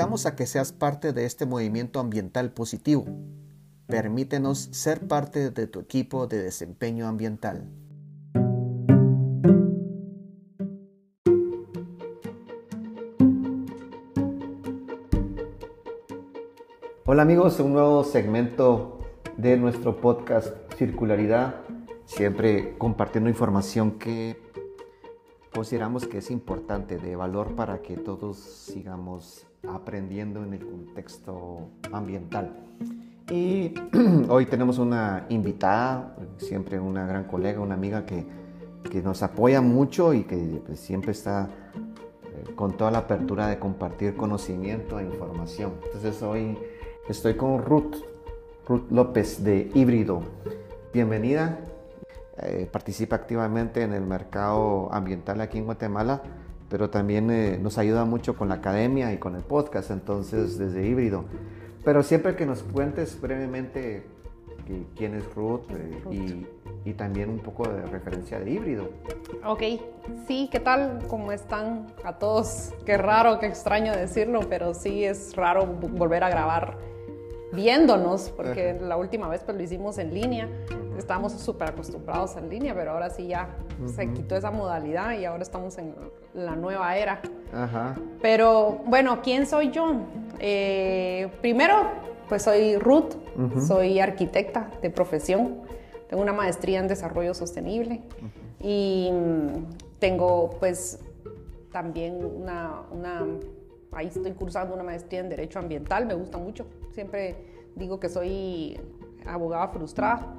invitamos a que seas parte de este movimiento ambiental positivo. Permítenos ser parte de tu equipo de desempeño ambiental. Hola amigos, un nuevo segmento de nuestro podcast Circularidad, siempre compartiendo información que consideramos que es importante, de valor para que todos sigamos aprendiendo en el contexto ambiental. Y hoy tenemos una invitada, siempre una gran colega, una amiga que, que nos apoya mucho y que pues, siempre está eh, con toda la apertura de compartir conocimiento e información. Entonces hoy Estoy con Ruth, Ruth López de Híbrido. Bienvenida. Eh, participa activamente en el mercado ambiental aquí en Guatemala, pero también eh, nos ayuda mucho con la academia y con el podcast, entonces desde Híbrido. Pero siempre que nos cuentes brevemente quién es Ruth, eh, y, y, también un poco de referencia de híbrido. Ok, sí, ¿qué tal? ¿Cómo están a todos? Qué raro, qué extraño decirlo, pero sí es raro volver a grabar viéndonos, porque la última vez pues lo hicimos en línea, estábamos súper acostumbrados en línea, pero ahora sí ya se quitó esa modalidad y ahora estamos en la nueva era. Ajá. Pero bueno, ¿quién soy yo? Eh, primero, pues soy Ruth, soy arquitecta de profesión, tengo una maestría en desarrollo sostenible y tengo pues también una, una ahí estoy cursando una maestría en Derecho Ambiental, me gusta mucho. Siempre digo que soy abogada frustrada,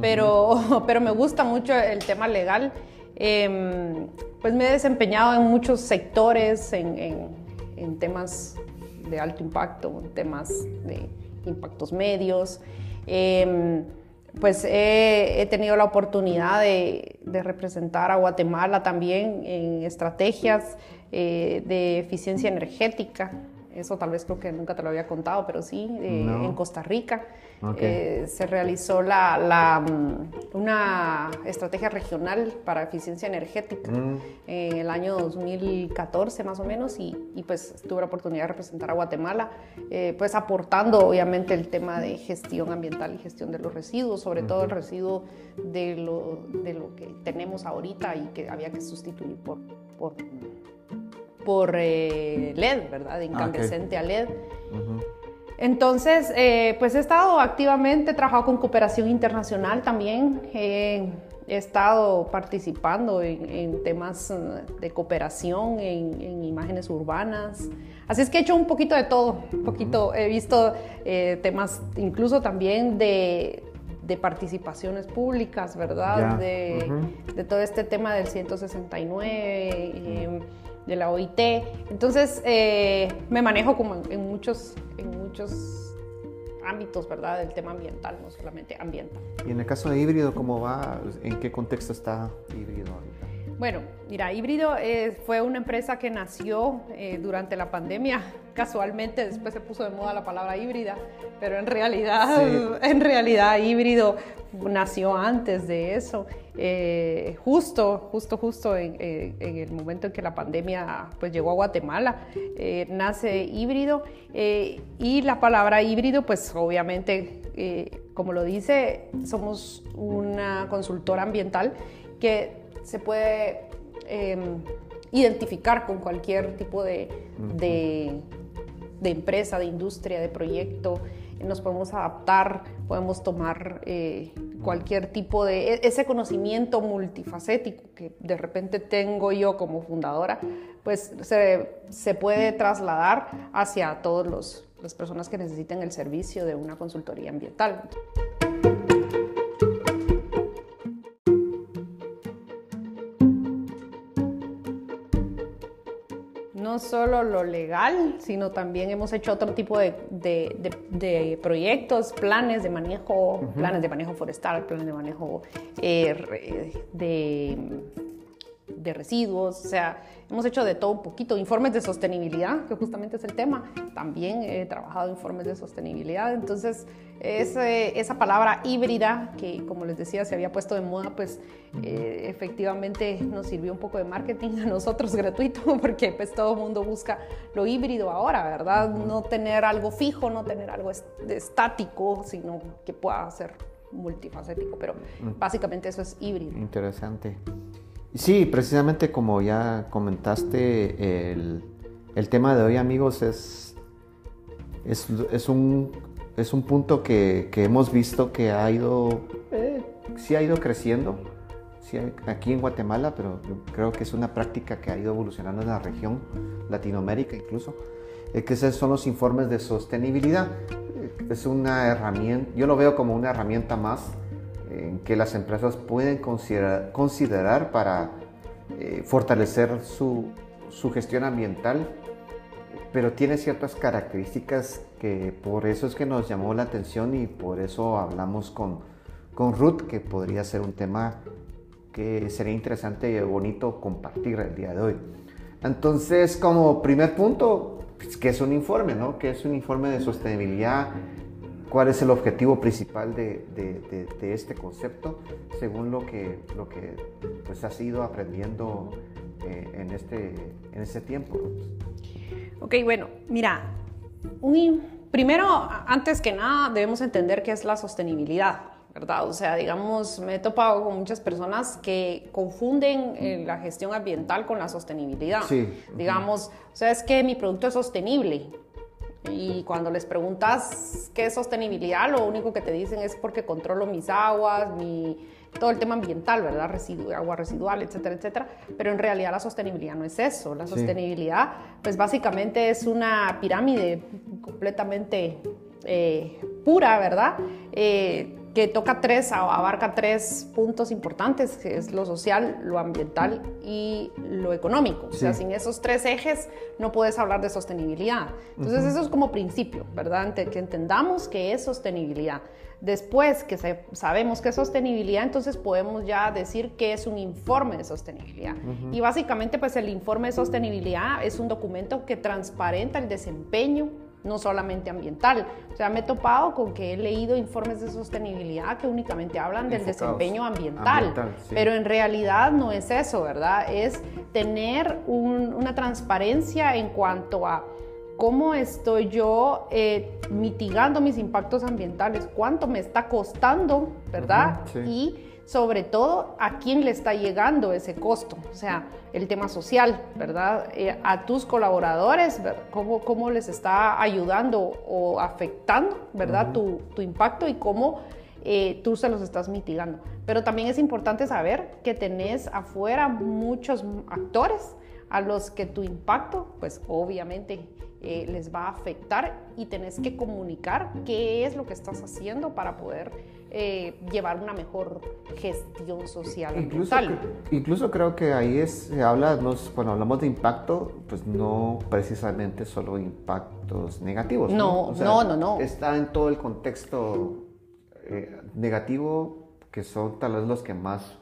pero, pero me gusta mucho el tema legal. Em, pues me he desempeñado en muchos sectores, en, temas de alto impacto, en temas de impactos medios. Em, pues he, tenido la oportunidad de, de, representar a Guatemala también en estrategias eh, de eficiencia energética. Eso tal vez creo que nunca te lo había contado, pero sí, eh, en Costa Rica eh, se realizó la, mm, una estrategia regional para eficiencia energética mm. en el año 2014 más o menos y, pues tuve la oportunidad de representar a Guatemala, pues aportando obviamente el tema de gestión ambiental y gestión de los residuos, sobre todo el residuo de lo, de lo que tenemos ahorita y que había que sustituir por, por por eh, LED, ¿verdad? Incandescente a LED. Entonces, eh, pues he estado activamente, he trabajado con cooperación internacional también, he estado participando en, temas eh, de cooperación, en, imágenes urbanas. Así es que he hecho un poquito de todo, un poquito, he visto temas incluso también de, participaciones públicas, ¿verdad? De, de, todo este tema del 169 de la OIT. Entonces, eh, me manejo como en, muchos, en muchos ámbitos, ¿verdad? Del tema ambiental, no solamente ambiental. Y en el caso de híbrido, ¿cómo va? ¿En qué contexto está híbrido? Bueno, mira, Híbrido eh, fue una empresa que nació eh, durante la pandemia. Casualmente después se puso de moda la palabra híbrida, pero en realidad, en realidad Híbrido nació antes de eso. Eh, justo, justo, justo en, el momento en que la pandemia pues llegó a Guatemala, nace Híbrido y la palabra híbrido pues obviamente, como lo dice, somos una consultora ambiental que se puede em, identificar con cualquier tipo de, de, empresa, de industria, de proyecto. Nos podemos adaptar, podemos tomar eh, cualquier tipo de e, ese conocimiento multifacético que de repente tengo yo como fundadora, pues se, se puede trasladar hacia todas las personas que necesiten el servicio de una consultoría ambiental. Solo lo legal, sino también hemos hecho otro tipo de, de, proyectos, planes de manejo, planes de manejo forestal, planes de manejo eh, de, de residuos, o sea, hemos hecho de todo un poquito, informes de sostenibilidad, que justamente es el tema, también he trabajado informes de sostenibilidad, entonces es, esa palabra híbrida que como les decía se había puesto de moda, pues eh, efectivamente nos sirvió un poco de marketing a nosotros gratuito, porque pues todo el mundo busca lo híbrido ahora, ¿verdad? No tener algo fijo, no tener algo estático, sino que pueda ser multifacético, pero mm. básicamente eso es híbrido. Interesante. Sí, precisamente como ya comentaste, el, el tema de hoy, amigos, es, es, es, un, es un punto que, hemos visto que ha ido, eh, sí ha ido creciendo, aquí en Guatemala, pero creo que es una práctica que ha ido evolucionando en la región, Latinoamérica incluso, es que esos son los informes de sostenibilidad. Es una herramienta, yo lo veo como una herramienta más en que las empresas pueden considerar, considerar para eh, fortalecer su, su, gestión ambiental, pero tiene ciertas características que por eso es que nos llamó la atención y por eso hablamos con, con Ruth, que podría ser un tema que sería interesante y bonito compartir el día de hoy. Entonces, como primer punto, pues, ¿qué es un informe? No? ¿Qué es un informe de sostenibilidad? ¿Cuál es el objetivo principal de, de, de, este concepto según lo que, lo que pues, has ido aprendiendo eh, en, este, en este tiempo? Ok, bueno, mira, primero, antes que nada, debemos entender qué es la sostenibilidad. ¿verdad? O sea, digamos, me he topado con muchas personas que confunden eh, la gestión ambiental con la sostenibilidad. Sí. Digamos, o sea, es que mi producto es sostenible. Y cuando les preguntas qué es sostenibilidad, lo único que te dicen es porque controlo mis aguas, mi, todo el tema ambiental, ¿verdad? Residu, agua residual, etcétera, etcétera. Pero en realidad la sostenibilidad no es eso. La sostenibilidad, pues básicamente es una pirámide completamente eh, pura, ¿verdad? Eh, que toca tres, abarca tres puntos importantes, que es lo social, lo ambiental y lo económico. O sea, sin esos tres ejes no puedes hablar de sostenibilidad. Entonces, eso es como principio, ¿verdad? Que entendamos que es sostenibilidad. Después que sabemos qué es sostenibilidad, entonces podemos ya decir qué es un informe de sostenibilidad. Y básicamente, pues el informe de sostenibilidad es un documento que transparenta el desempeño no solamente ambiental. O sea, me he topado con que he leído informes de sostenibilidad que únicamente hablan del desempeño ambiental, pero en realidad no es eso, ¿verdad? Es tener una transparencia en cuanto a cómo estoy yo eh, mitigando mis impactos ambientales, cuánto me está costando, ¿verdad? Y sobre todo a quién le está llegando ese costo, o sea, el tema social, ¿verdad? Eh, a tus colaboradores, ¿Cómo, cómo, les está ayudando o afectando, ¿verdad? tu, tu, impacto y cómo eh, tú se los estás mitigando. Pero también es importante saber que tenés afuera muchos actores a los que tu impacto, pues obviamente eh, les va a afectar y tenés que comunicar qué es lo que estás haciendo para poder eh, llevar una mejor gestión social. Incluso, incluso creo que ahí es, se habla, cuando hablamos de impacto, pues no precisamente solo impactos negativos. No, no, no, no, Está en todo el contexto eh, negativo, que son tal vez los que más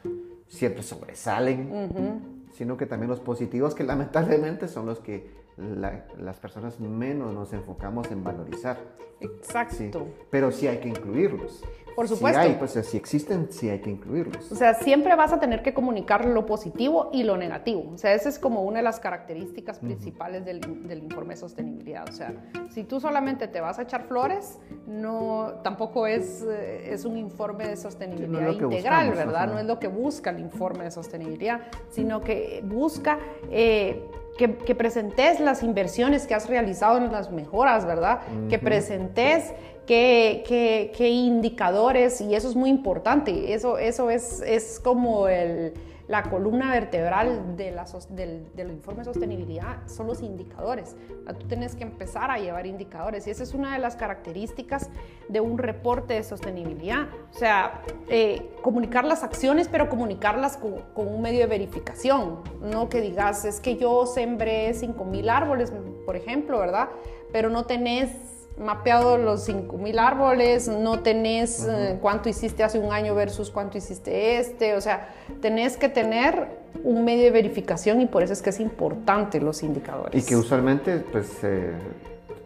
siempre sobresalen, sino que también los positivos, que lamentablemente son los que las personas menos nos enfocamos en valorizar. Exacto. pero sí hay que incluirlos. Por supuesto. Si hay, pues si existen, sí hay que incluirlos. O sea, siempre vas a tener que comunicar lo positivo y lo negativo. O sea, esa es como una de las características principales del, del, informe de sostenibilidad. O sea, si tú solamente te vas a echar flores, no, tampoco es, eh, es un informe de sostenibilidad integral, ¿verdad? No es lo que busca el informe de sostenibilidad, sino que busca... Eh, que, presentes las inversiones que has realizado en las mejoras, ¿verdad? Que presentes qué, indicadores, y eso es muy importante, eso, eso es, es como el la columna vertebral de la, del, informe de sostenibilidad son los indicadores. Tú tienes que empezar a llevar indicadores y esa es una de las características de un reporte de sostenibilidad. O sea, eh, comunicar las acciones, pero comunicarlas con, con, un medio de verificación. No que digas, es que yo sembré 5.000 árboles, por ejemplo, ¿verdad? Pero no tenés mapeado los 5.000 árboles, no tenés eh, cuánto hiciste hace un año versus cuánto hiciste este, o sea, tenés que tener un medio de verificación y por eso es que es importante los indicadores. Y que usualmente, pues, eh,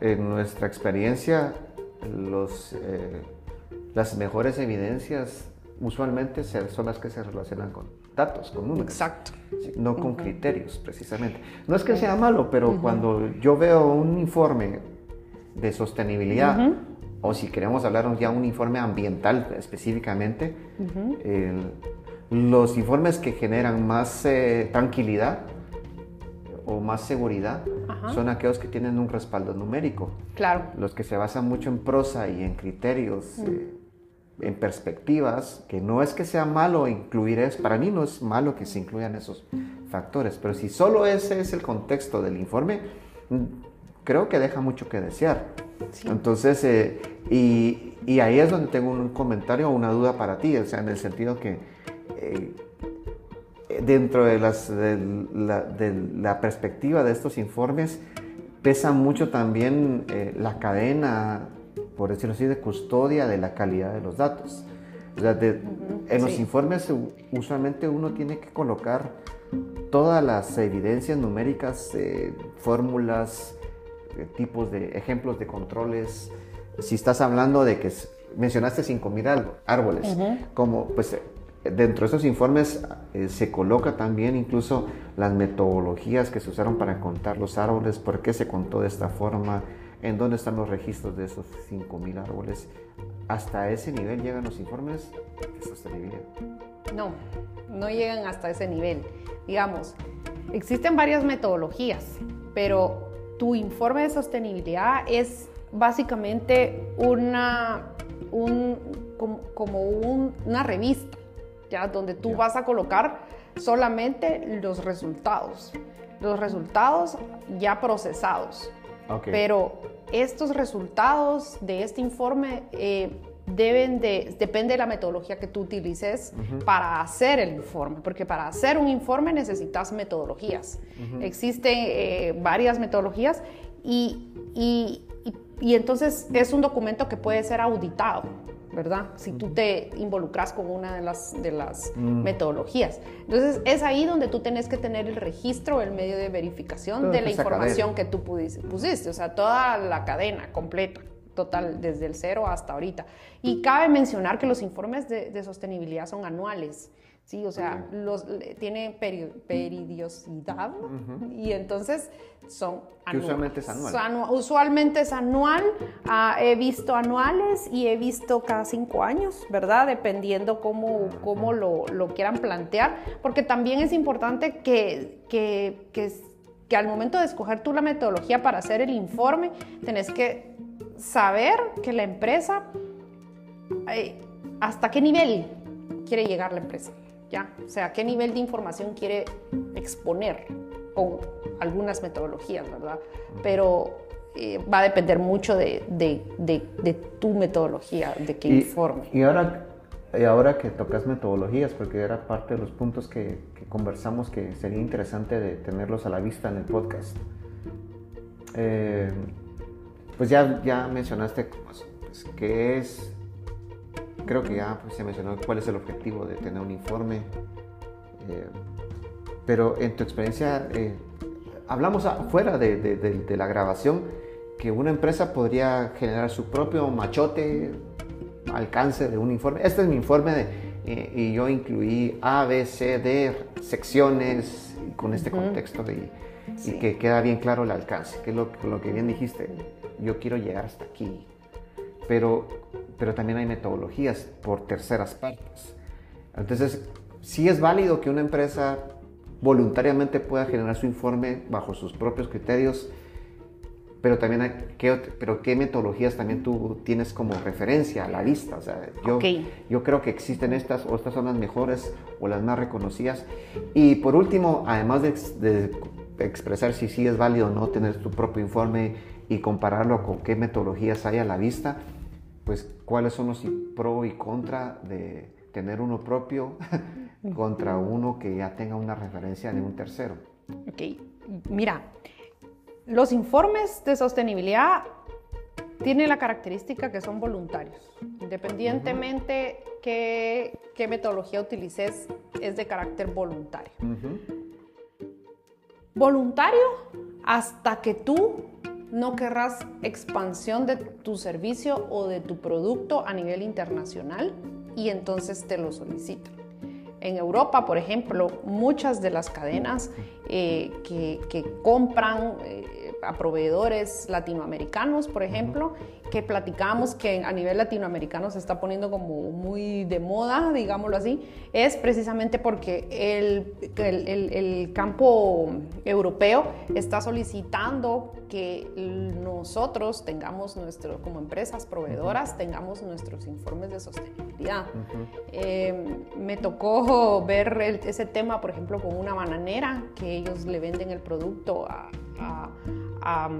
en nuestra experiencia, los, eh, las mejores evidencias usualmente son las que se relacionan con datos, con números. Exacto. no con criterios, precisamente. No es que sea malo, pero cuando yo veo un informe de sostenibilidad, o si queremos hablar ya un informe ambiental específicamente, los informes que generan más eh, tranquilidad o más seguridad son aquellos que tienen un respaldo numérico. Claro. Los que se basan mucho en prosa y en criterios, eh, en perspectivas, que no es que sea malo incluir eso, para mí no es malo que se incluyan esos factores, pero si solo ese es el contexto del informe, creo que deja mucho que desear. Entonces, eh, y, ahí es donde tengo un comentario o una duda para ti, o sea, en el sentido que eh, dentro de, las, la, perspectiva de estos informes, pesa mucho también eh, la cadena, por decirlo así, de custodia de la calidad de los datos. En los informes usualmente uno tiene que colocar todas las evidencias numéricas, fórmulas, tipos de ejemplos de controles. Si estás hablando de que mencionaste 5.000 árboles, como pues dentro de esos informes eh, se coloca también incluso las metodologías que se usaron para contar los árboles, por qué se contó de esta forma, en dónde están los registros de esos 5.000 árboles. Hasta ese nivel llegan los informes de sostenibilidad. No, no llegan hasta ese nivel. Digamos, existen varias metodologías, pero tu informe de sostenibilidad es básicamente una, como, una revista, ¿ya? donde tú vas a colocar solamente los resultados, los resultados ya procesados. Pero estos resultados de este informe eh, deben de, depende de la metodología que tú utilices para hacer el informe, porque para hacer un informe necesitas metodologías. Existen eh, varias metodologías y, y, y, entonces es un documento que puede ser auditado. ¿verdad? Si tú te involucras con una de las, de las mm. metodologías. Entonces, es ahí donde tú tienes que tener el registro, el medio de verificación de la información que tú pusiste, o sea, toda la cadena completa total desde el cero hasta ahorita. Y cabe mencionar que los informes de, sostenibilidad son anuales. Sí, o sea, los, tiene peridiosidad y entonces son anuales. usualmente es anual. usualmente es anual. Ah, he visto anuales y he visto cada cinco años, ¿verdad? Dependiendo cómo, cómo lo, lo, quieran plantear. Porque también es importante que, que, que, que al momento de escoger tú la metodología para hacer el informe, tenés que saber que la empresa, eh, hasta qué nivel quiere llegar la empresa, ¿ya? O sea, qué nivel de información quiere exponer con algunas metodologías, ¿verdad? Pero eh, va a depender mucho de, tu metodología, de qué informe. Y ahora, y ahora que tocas metodologías, porque era parte de los puntos que, conversamos que sería interesante de tenerlos a la vista en el podcast. Eh, pues ya, ya mencionaste pues, pues, qué es, creo que ya pues, se mencionó cuál es el objetivo de tener un informe, eh, pero en tu experiencia, eh, hablamos fuera de, la grabación, que una empresa podría generar su propio machote, alcance de un informe. Este es mi informe de, eh, y yo incluí A, B, C, D, secciones con este contexto de, y que queda bien claro el alcance, que es lo, lo que bien dijiste yo quiero llegar hasta aquí. Pero, pero también hay metodologías por terceras partes. Entonces, sí es válido que una empresa voluntariamente pueda generar su informe bajo sus propios criterios, pero también hay, ¿qué, pero qué metodologías también tú tienes como referencia a la vista. O sea, yo, yo creo que existen estas o estas son las mejores o las más reconocidas. Y por último, además de, de expresar si sí es válido o no tener tu propio informe y compararlo con qué metodologías hay a la vista, pues cuáles son los pro y contra de tener uno propio contra uno que ya tenga una referencia de un tercero. Ok, mira, los informes de sostenibilidad tiene la característica que son voluntarios. Independientemente qué, qué, metodología utilices, es de carácter voluntario. Voluntario hasta que tú no querrás expansión de tu servicio o de tu producto a nivel internacional y entonces te lo solicitan. En Europa, por ejemplo, muchas de las cadenas eh, que, que, compran eh, a proveedores latinoamericanos, por ejemplo, que platicamos que a nivel latinoamericano se está poniendo como muy de moda, digámoslo así, es precisamente porque el, el, el, campo europeo está solicitando que nosotros tengamos nuestro, como empresas proveedoras, tengamos nuestros informes de sostenibilidad. Eh, me tocó ver ese tema, por ejemplo, con una bananera, que ellos le venden el producto a, a,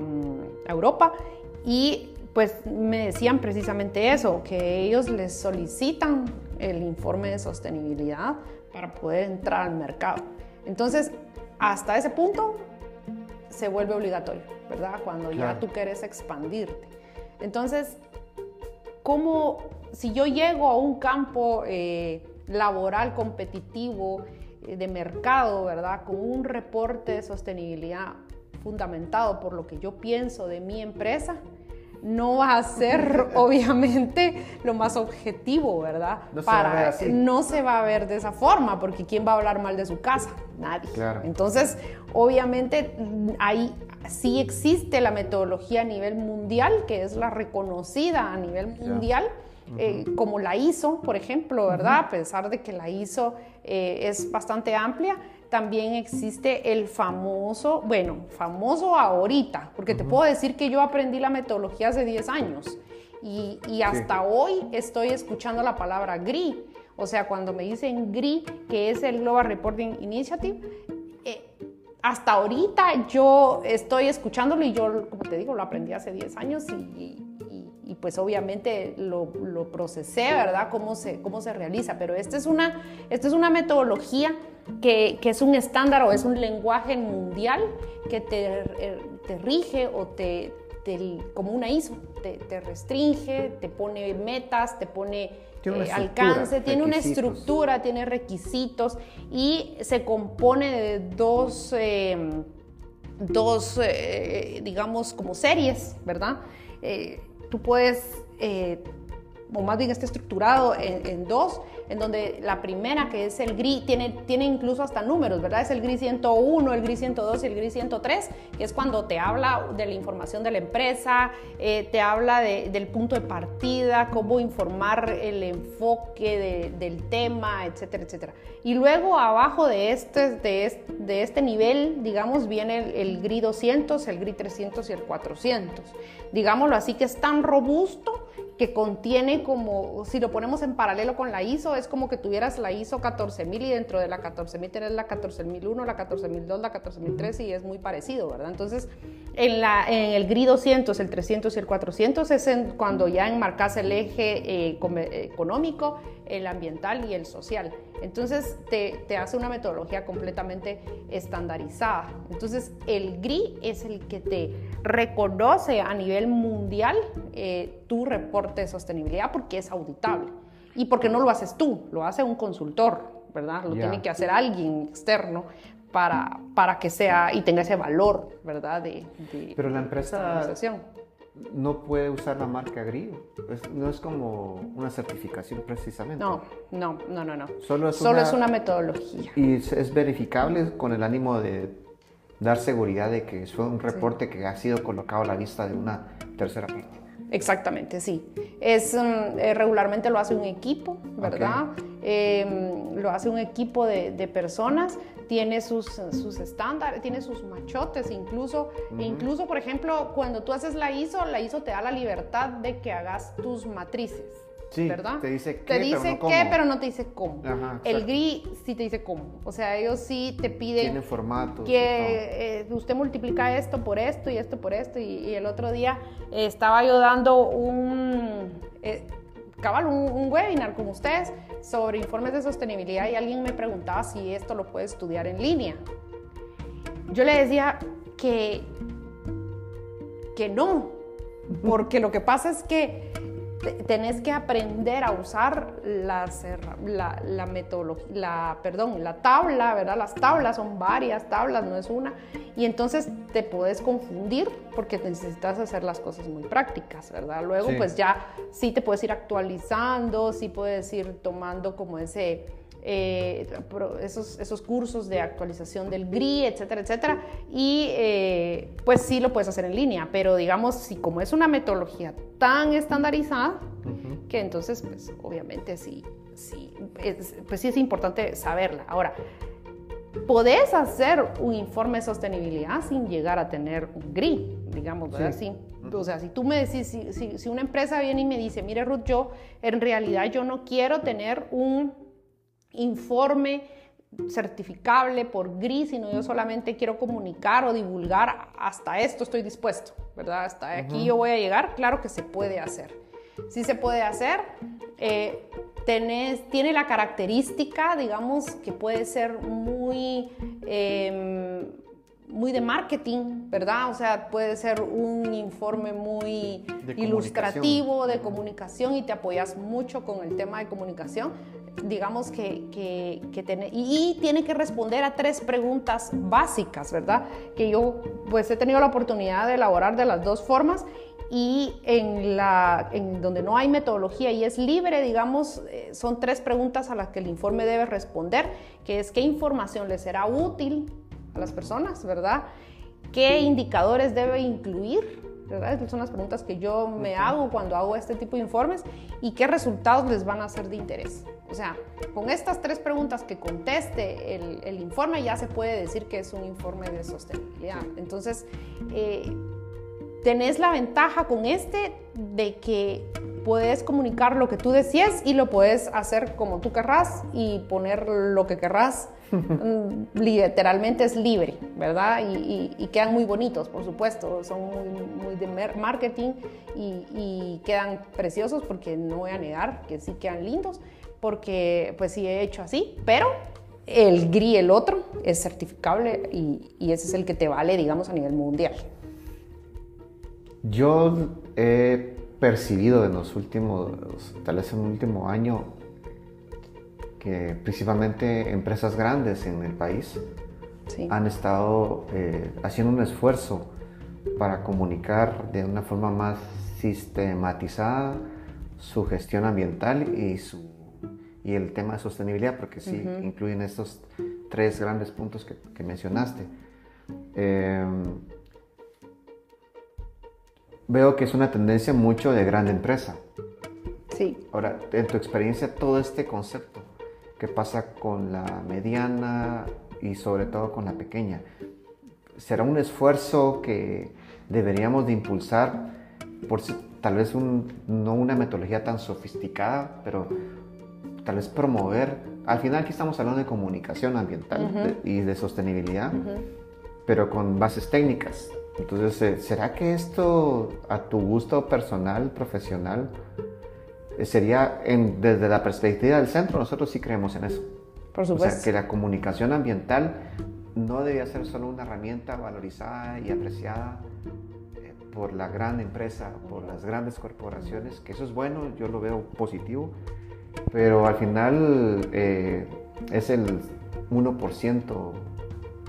Europa y pues me decían precisamente eso, que ellos les solicitan el informe de sostenibilidad para poder entrar al mercado. Entonces, hasta ese punto se vuelve obligatorio, ¿verdad? Cuando ya tú quieres expandirte. Entonces, ¿cómo, si yo llego a un campo eh, laboral competitivo eh, de mercado, ¿verdad? Con un reporte de sostenibilidad fundamentado por lo que yo pienso de mi empresa, no va a ser obviamente lo más objetivo, ¿verdad? No se, Para, va a ver así. no se va a ver de esa forma, porque ¿quién va a hablar mal de su casa? Nadie. Entonces, obviamente, ahí sí existe la metodología a nivel mundial, que es la reconocida a nivel mundial. Eh, como la ISO, por ejemplo, ¿verdad? A pesar de que la ISO eh, es bastante amplia, también existe el famoso, bueno, famoso ahorita, porque te puedo decir que yo aprendí la metodología hace 10 años y, hasta hoy estoy escuchando la palabra GRI. O sea, cuando me dicen GRI, que es el Global Reporting Initiative, eh, hasta ahorita yo estoy escuchándolo y yo, como te digo, lo aprendí hace 10 años y, y pues obviamente lo, lo, procesé, ¿verdad? Cómo se, cómo se realiza. Pero esta es una, esta es una metodología que, que, es un estándar o es un lenguaje mundial que te, eh, te rige o te, te, como una ISO, te, te, restringe, te pone metas, te pone eh, alcance, tiene una estructura, tiene requisitos y se compone de dos, eh, dos eh, digamos, como series, ¿verdad? Tú puedes, o más bien está estructurado en, dos, en donde la primera, que es el GRI, tiene, tiene incluso hasta números, ¿verdad? Es el GRI 101, el GRI 102 y el GRI 103, que es cuando te habla de la información de la empresa, eh, te habla del punto de partida, cómo informar el enfoque del tema, etcétera, etcétera. Y luego abajo de este, de este, de este nivel, digamos, viene el, el GRI 200, el GRI 300 y el 400 digámoslo así, que es tan robusto que contiene como, si lo ponemos en paralelo con la ISO, es como que tuvieras la ISO 14000 y dentro de la 14000 tenés la 14001, la 14002, la 14003 y es muy parecido, ¿verdad? Entonces, en, la, en el GRI 200, el 300 y el 400 es en, cuando ya enmarcas el eje eh, económico, el ambiental y el social. Entonces te, te, hace una metodología completamente estandarizada. Entonces el GRI es el que te reconoce a nivel mundial eh, tu reporte de sostenibilidad porque es auditable. Y porque no lo haces tú, lo hace un consultor, ¿verdad? Lo tiene que hacer alguien externo para, para que sea y tenga ese valor, ¿verdad? De, de Pero la empresa no puede usar la marca GRI. no es como una certificación precisamente. No, no, no, no. no. Solo, es, Solo una, es una metodología. Y es, verificable con el ánimo de dar seguridad de que es un reporte que ha sido colocado a la vista de una tercera parte. Exactamente, sí. Es, um, eh, regularmente lo hace un equipo, ¿verdad? Em, lo hace un equipo de, de personas tiene sus, sus estándares, tiene sus machotes incluso. e incluso, por ejemplo, cuando tú haces la ISO, la ISO te da la libertad de que hagas tus matrices. Sí, ¿verdad? Te dice qué, te dice pero no qué, cómo. pero no te dice cómo. Ajá, el exacto. GRI sí te dice cómo. O sea, ellos sí te piden Tiene formatos. y que eh, usted multiplica esto por esto y esto por esto. Y, y el otro día eh, estaba yo dando un, eh, cabal, un, un webinar con ustedes sobre informes de sostenibilidad y alguien me preguntaba si esto lo puede estudiar en línea. Yo le decía que, que no, porque lo que pasa es que tenés que aprender a usar las, la, la metodología, la, perdón, la tabla, ¿verdad? Las tablas son varias tablas, no es una. Y entonces te puedes confundir porque necesitas hacer las cosas muy prácticas, ¿verdad? Luego, pues ya sí te puedes ir actualizando, sí puedes ir tomando como ese eh, esos, esos cursos de actualización del GRI, etcétera, etcétera. Y eh, pues sí lo puedes hacer en línea, pero digamos, si como es una metodología tan estandarizada, que entonces, pues obviamente sí, sí, pues sí es importante saberla. Ahora, podés hacer un informe de sostenibilidad sin llegar a tener un GRI, digamos, ¿verdad? Sí. O sea, si tú me decís, si, si, si, una empresa viene y me dice, mire Ruth, yo en realidad yo no quiero tener un informe certificable por gris, sino yo solamente quiero comunicar o divulgar, hasta esto estoy dispuesto, ¿verdad? Hasta aquí yo voy a llegar, claro que se puede hacer. Sí se puede hacer. Eh, tiene la característica, digamos, que puede ser muy... Em, muy de marketing, ¿verdad? O sea, puede ser un informe muy ilustrativo de comunicación y te apoyas mucho con el tema de comunicación. Digamos que, que, tiene, y, tiene que responder a tres preguntas básicas, ¿verdad? Que yo pues he tenido la oportunidad de elaborar de las dos formas y en, la, en donde no hay metodología y es libre, digamos, eh, son tres preguntas a las que el informe debe responder, que es qué información le será útil a las personas, ¿verdad? ¿Qué indicadores debe incluir? ¿Verdad? Son las preguntas que yo me hago cuando hago este tipo de informes y qué resultados les van a ser de interés. O sea, con estas tres preguntas que conteste el, el informe ya se puede decir que es un informe de sostenibilidad. Entonces, eh, tenés la ventaja con este de que puedes comunicar lo que tú decías y lo puedes hacer como tú querrás y poner lo que querrás. Mm, literalmente es libre, ¿verdad? Y, quedan muy bonitos, por supuesto. Son muy, de marketing y, quedan preciosos porque no voy a negar que sí quedan lindos porque pues sí he hecho así, pero el GRI, el otro, es certificable y, y ese es el que te vale, digamos, a nivel mundial. Yo he percibido en los últimos, tal vez en el último año, que principalmente empresas grandes en el país han estado eh, haciendo un esfuerzo para comunicar de una forma más sistematizada su gestión ambiental y, su, y el tema de sostenibilidad, porque sí incluyen estos tres grandes puntos que, que mencionaste. Eh, veo que es una tendencia mucho de gran empresa. Sí. Ahora, en tu experiencia, todo este concepto, ¿qué pasa con la mediana y sobre todo con la pequeña? ¿Será un esfuerzo que deberíamos de impulsar por tal vez no una metodología tan sofisticada, pero tal vez promover? Al final aquí estamos hablando de comunicación ambiental y de sostenibilidad, pero con bases técnicas. Entonces, eh, ¿será que esto a tu gusto personal, profesional, eh, sería desde la perspectiva del centro? Nosotros sí creemos en eso. Por supuesto. O sea, que la comunicación ambiental no debía ser solo una herramienta valorizada y apreciada eh, por la gran empresa, por las grandes corporaciones, que eso es bueno, yo lo veo positivo, pero al final es el 1%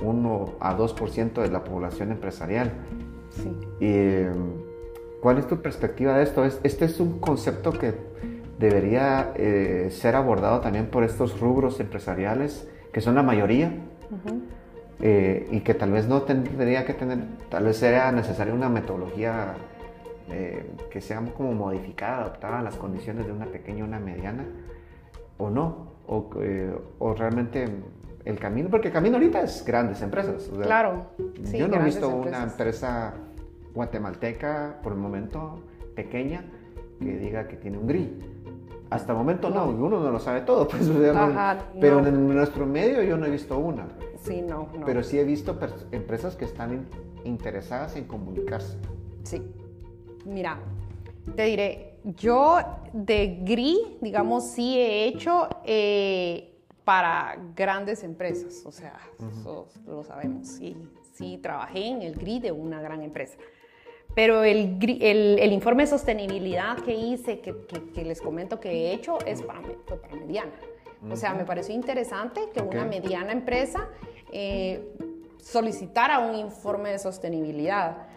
1 a 2% de la población empresarial. Sí. ¿Cuál es tu perspectiva de esto? Este es un concepto que debería eh, ser abordado también por estos rubros empresariales, que son la mayoría, eh, y que tal vez no tendría que tener, tal vez sea necesaria una metodología eh, que sea como modificada, adaptada a las condiciones de una pequeña o una mediana, o no, o, o realmente el camino, porque el camino ahorita es grandes empresas. claro. yo no he visto una empresa guatemalteca, por el momento, pequeña, que diga que tiene un GRI. Hasta el momento no, uno no lo sabe todo, pues, pero en nuestro medio yo no he visto una. Sí, no, no. Pero sí he visto empresas que están interesadas en comunicarse. Sí. Mira, te diré, yo de GRI, digamos, sí he hecho eh, para grandes empresas, o sea, eso lo sabemos. Sí, sí, trabajé en el GRI de una gran empresa. pero el, el, el, informe de sostenibilidad que hice, que, que, les comento que he hecho, es para, para mediana. O sea, me pareció interesante que una mediana empresa eh, solicitara un informe de sostenibilidad.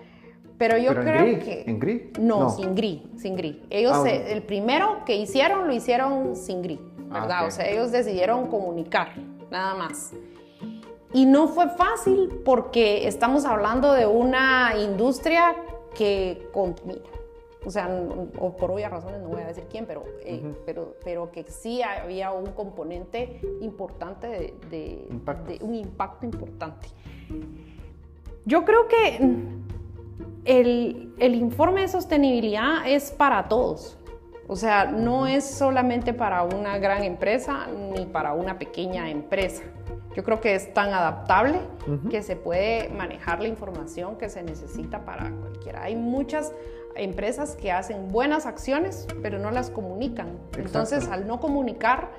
Pero yo creo que... ¿En GRI? No, sin GRI, sin GRI. Ellos, ah, el primero que hicieron, lo hicieron sin GRI, ah. O sea, ellos decidieron comunicar, nada más. Y no fue fácil porque estamos hablando de una industria que contamina. O sea, o por obvias razones no voy a decir quién, pero, eh, pero, pero que sí había un componente importante de, de, un impacto importante. Yo creo que el, el, informe de sostenibilidad es para todos. O sea, no es solamente para una gran empresa ni para una pequeña empresa. Yo creo que es tan adaptable que se puede manejar la información que se necesita para cualquiera. Hay muchas empresas que hacen buenas acciones, pero no las comunican. Entonces, al no comunicar,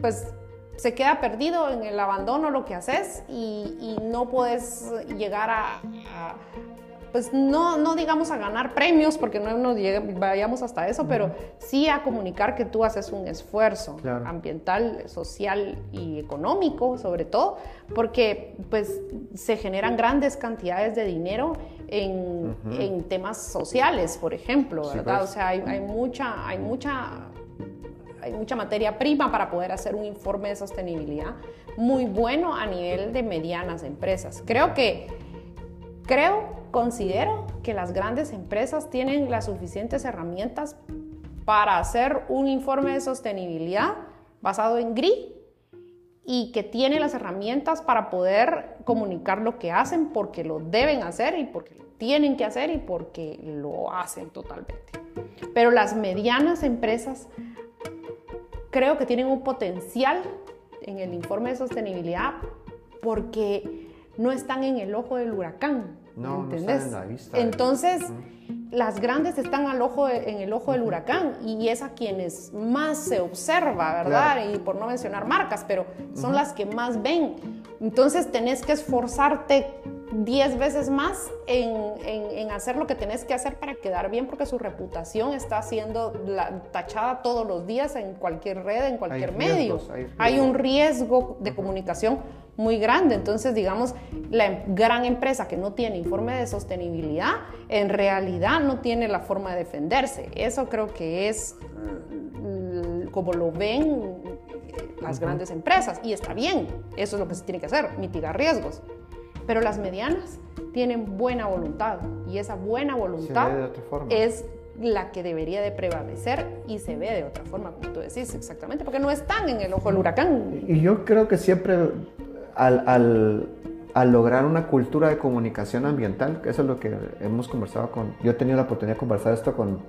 pues se queda perdido en el abandono lo que haces y, no puedes llegar a, pues no, no digamos a ganar premios, porque no nos vayamos hasta eso, pero sí a comunicar que tú haces un esfuerzo ambiental, social y económico, sobre todo, porque pues se generan grandes cantidades de dinero en, en temas sociales, por ejemplo, ¿verdad? Pues. O sea, hay, hay, mucha, hay mucha hay mucha materia prima para poder hacer un informe de sostenibilidad muy bueno a nivel de medianas empresas. Creo que, creo Considero que las grandes empresas tienen las suficientes herramientas para hacer un informe de sostenibilidad basado en GRI y que tienen las herramientas para poder comunicar lo que hacen porque lo deben hacer y porque lo tienen que hacer y porque lo hacen totalmente. Pero las medianas empresas creo que tienen un potencial en el informe de sostenibilidad porque no están en el ojo del huracán. No, ¿entendés? No la vista. Entonces, las grandes están al ojo en el ojo del huracán y es a quienes más se observa, ¿verdad? Y por no mencionar marcas, pero son las que más ven. Entonces, tenés que esforzarte 10 veces más en, en, hacer lo que tenés que hacer para quedar bien, porque su reputación está siendo tachada todos los días en cualquier red, en cualquier medio. hay, un riesgo de comunicación muy grande. Entonces, digamos, la em, gran empresa que no tiene informe de sostenibilidad, en realidad no tiene la forma de defenderse. Eso creo que es mm, como lo ven las grandes empresas. Y está bien, eso es lo que se tiene que hacer, mitigar riesgos. Pero las medianas tienen buena voluntad y esa buena voluntad es la que debería de prevalecer y se ve de otra forma, como tú decís, exactamente, porque no están en el ojo del huracán. Y yo creo que siempre al, al, lograr una cultura de comunicación ambiental, que eso es lo que hemos conversado con, yo he tenido la oportunidad de conversar esto con,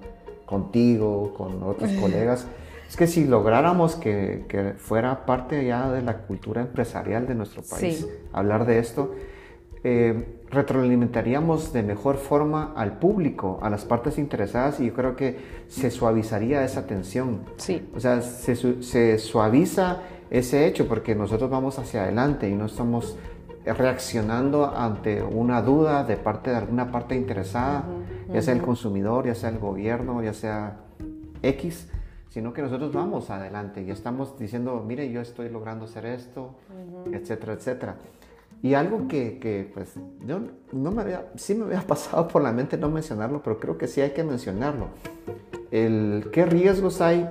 contigo, con otros colegas, es que si lográramos que, que, fuera parte ya de la cultura empresarial de nuestro país, hablar de esto, eh, retroalimentaríamos de mejor forma al público, a las partes interesadas y yo creo que se suavizaría esa tensión. Sí. O sea, se, se suaviza ese hecho porque nosotros vamos hacia adelante y no estamos reaccionando ante una duda de parte de alguna parte interesada, ya sea el consumidor, ya sea el gobierno, ya sea X, sino que nosotros vamos adelante y estamos diciendo, mire, yo estoy logrando hacer esto, etcétera, etcétera. Y algo que, que, pues, yo no me había, sí me había pasado por la mente no mencionarlo, pero creo que sí hay que mencionarlo. El, ¿Qué riesgos hay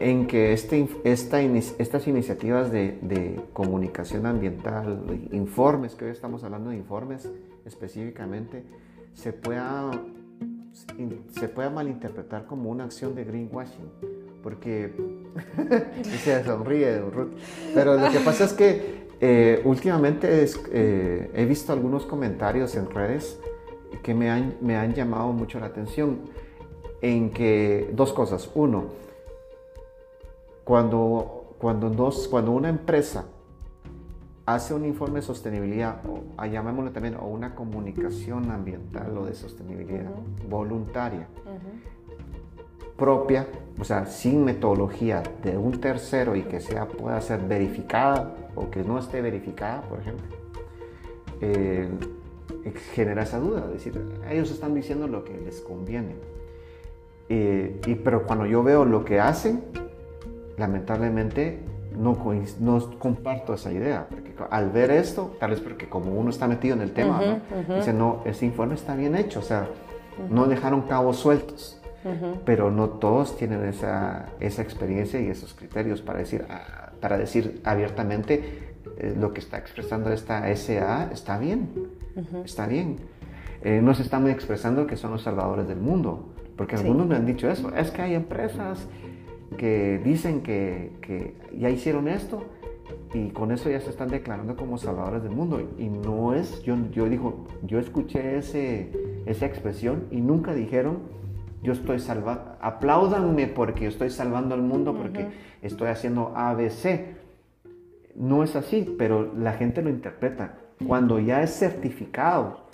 en que este, esta, estas iniciativas de, de, comunicación ambiental, informes, que hoy estamos hablando de informes específicamente, se pueda, se pueda malinterpretar como una acción de greenwashing? Porque se sonríe, pero lo que pasa es que eh, últimamente eh, he visto algunos comentarios en redes que me han, me han llamado mucho la atención en que dos cosas. Uno, cuando, cuando, dos, cuando una empresa hace un informe de sostenibilidad, o llamémoslo también, o una comunicación ambiental o de sostenibilidad voluntaria, propia, o sea, sin metodología de un tercero y que sea, pueda ser verificada o que no esté verificada, por ejemplo, eh, genera esa duda, es decir, ellos están diciendo lo que les conviene. Eh, y, pero cuando yo veo lo que hacen, lamentablemente no, no comparto esa idea, porque al ver esto, tal vez porque como uno está metido en el tema, dice, no, ese informe está bien hecho, o sea, no dejaron cabos sueltos, pero no todos tienen esa, esa, experiencia y esos criterios para decir, ah, para decir abiertamente eh, lo que está expresando esta SA está bien, está bien. Eh, no se están expresando que son los salvadores del mundo, porque algunos me han dicho eso, es que hay empresas que dicen que, que, ya hicieron esto y con eso ya se están declarando como salvadores del mundo. Y no es, yo, yo digo, yo escuché ese, esa expresión y nunca dijeron, yo estoy salvando, apláudanme porque yo estoy salvando al mundo, porque estoy haciendo ABC. No es así, pero la gente lo interpreta. Cuando ya es certificado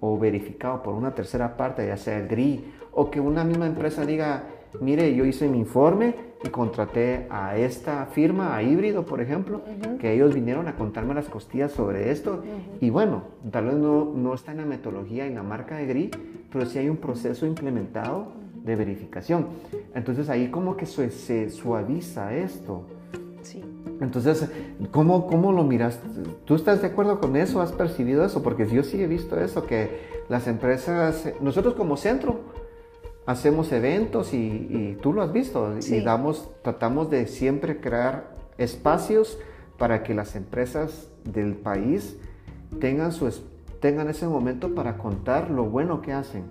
o verificado por una tercera parte, ya sea el GRI, o que una misma empresa diga, mire, yo hice mi informe y contraté a esta firma, a Híbrido, por ejemplo, que ellos vinieron a contarme las costillas sobre esto. Y bueno, tal vez no, no está en la metodología, en la marca de GRI, pero sí hay un proceso implementado de verificación. Entonces ahí como que se, suaviza esto. Sí. Entonces, ¿cómo, ¿cómo lo miras? ¿Tú estás de acuerdo con eso? ¿Has percibido eso? Porque yo sí he visto eso, que las empresas, nosotros como centro, hacemos eventos y, tú lo has visto y damos, tratamos de siempre crear espacios para que las empresas del país tengan, su, tengan ese momento para contar lo bueno que hacen,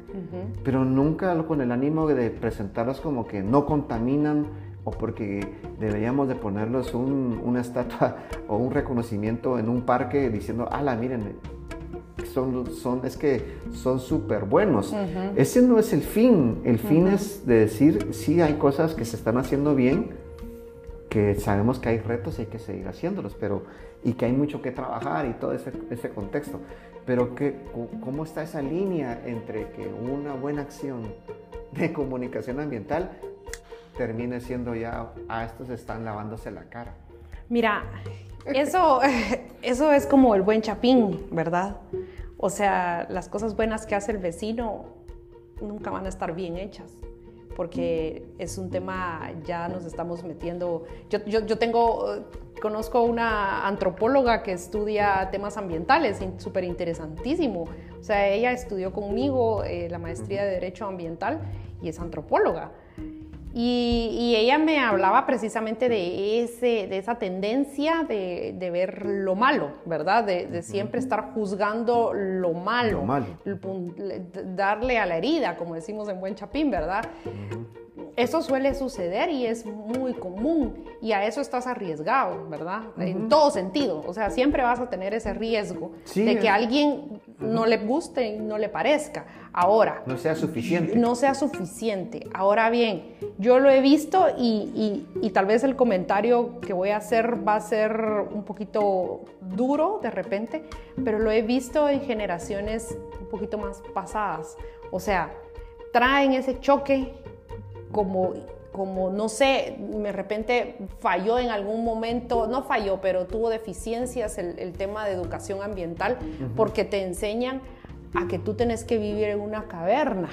pero nunca con el ánimo de presentarlas como que no contaminan o porque deberíamos de ponerlos una estatua o un reconocimiento en un parque diciendo, ala, miren, son, son, es que son súper buenos. Ese no es el fin. El fin es de decir, sí hay cosas que se están haciendo bien, que sabemos que hay retos y hay que seguir haciéndolos, pero y que hay mucho que trabajar y todo ese, ese contexto. Pero que, ¿cómo está esa línea entre que una buena acción de comunicación ambiental termine siendo ya, a estos están lavándose la cara? Mira, eso, eso es como el buen chapín, ¿verdad? O sea, las cosas buenas que hace el vecino nunca van a estar bien hechas, porque es un tema, ya nos estamos metiendo, yo, yo, yo tengo, conozco una antropóloga que estudia temas ambientales, súper interesantísimo. O sea, ella estudió conmigo eh, la maestría de Derecho Ambiental y es antropóloga. Y, ella me hablaba precisamente de, ese, de esa tendencia de, ver lo malo, ¿verdad? De, siempre estar juzgando lo malo, lo malo. darle a la herida, como decimos en buen chapín, ¿verdad? Eso suele suceder y es muy común y a eso estás arriesgado, ¿verdad? En todo sentido, o sea, siempre vas a tener ese riesgo de que a alguien no le guste y no le parezca. Ahora. No sea suficiente. No sea suficiente. Ahora bien, yo lo he visto y, y, tal vez el comentario que voy a hacer va a ser un poquito duro de repente, pero lo he visto en generaciones un poquito más pasadas. O sea, traen ese choque como como no sé, de repente falló en algún momento, no falló, pero tuvo deficiencias el, tema de educación ambiental, porque te enseñan a que tú tenés que vivir en una caverna.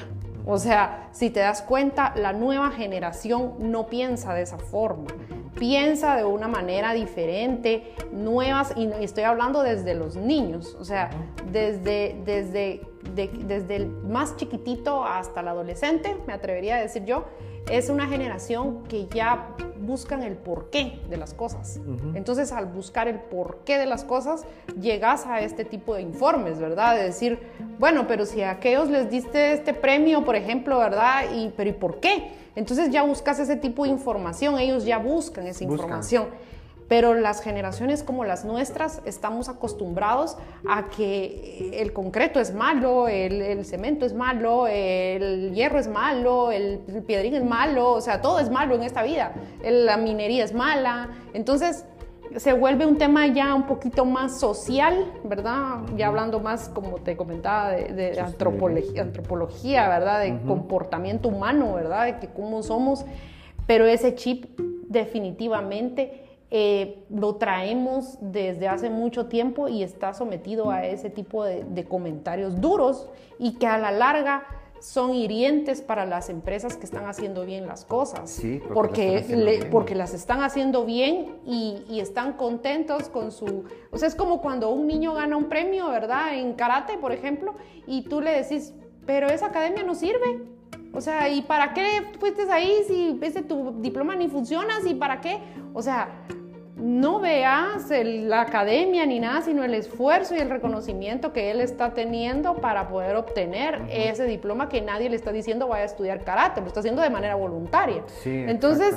O sea, si te das cuenta, la nueva generación no piensa de esa forma, piensa de una manera diferente, nuevas, y estoy hablando desde los niños, o sea, desde, desde, desde el más chiquitito hasta el adolescente, me atrevería a decir yo, es una generación que ya buscan el porqué de las cosas. Entonces, al buscar el porqué de las cosas, llegas a este tipo de informes, ¿verdad? De decir, bueno, pero si a aquellos les diste este premio, por ejemplo, ¿verdad? Y, pero ¿y por qué? Entonces ya buscas ese tipo de información, ellos ya buscan esa información. Pero las generaciones como las nuestras estamos acostumbrados a que el concreto es malo, el, cemento es malo, el hierro es malo, el, piedrín es malo, o sea, todo es malo en esta vida. La minería es mala. Entonces, se vuelve un tema ya un poquito más social, ¿verdad? Ya hablando más, como te comentaba, de, antropología, antropología, ¿verdad? De comportamiento humano, ¿verdad? De que cómo somos. Pero ese chip definitivamente eh, lo traemos desde hace mucho tiempo y está sometido a ese tipo de, de comentarios duros y que a la larga son hirientes para las empresas que están haciendo bien las cosas. Sí, porque, porque, las están haciendo le- bien. porque las están haciendo bien y, y están contentos con su... O sea, es como cuando un niño gana un premio, ¿verdad? En karate, por ejemplo, y tú le decís, pero esa academia no sirve. O sea, ¿y para qué fuiste ahí si ese tu diploma ni funciona? ¿Y para qué? O sea, no veas el- la academia ni nada, sino el esfuerzo y el reconocimiento que él está teniendo para poder obtener ese diploma que nadie le está diciendo vaya a estudiar karate, lo está haciendo de manera voluntaria. Sí, Entonces,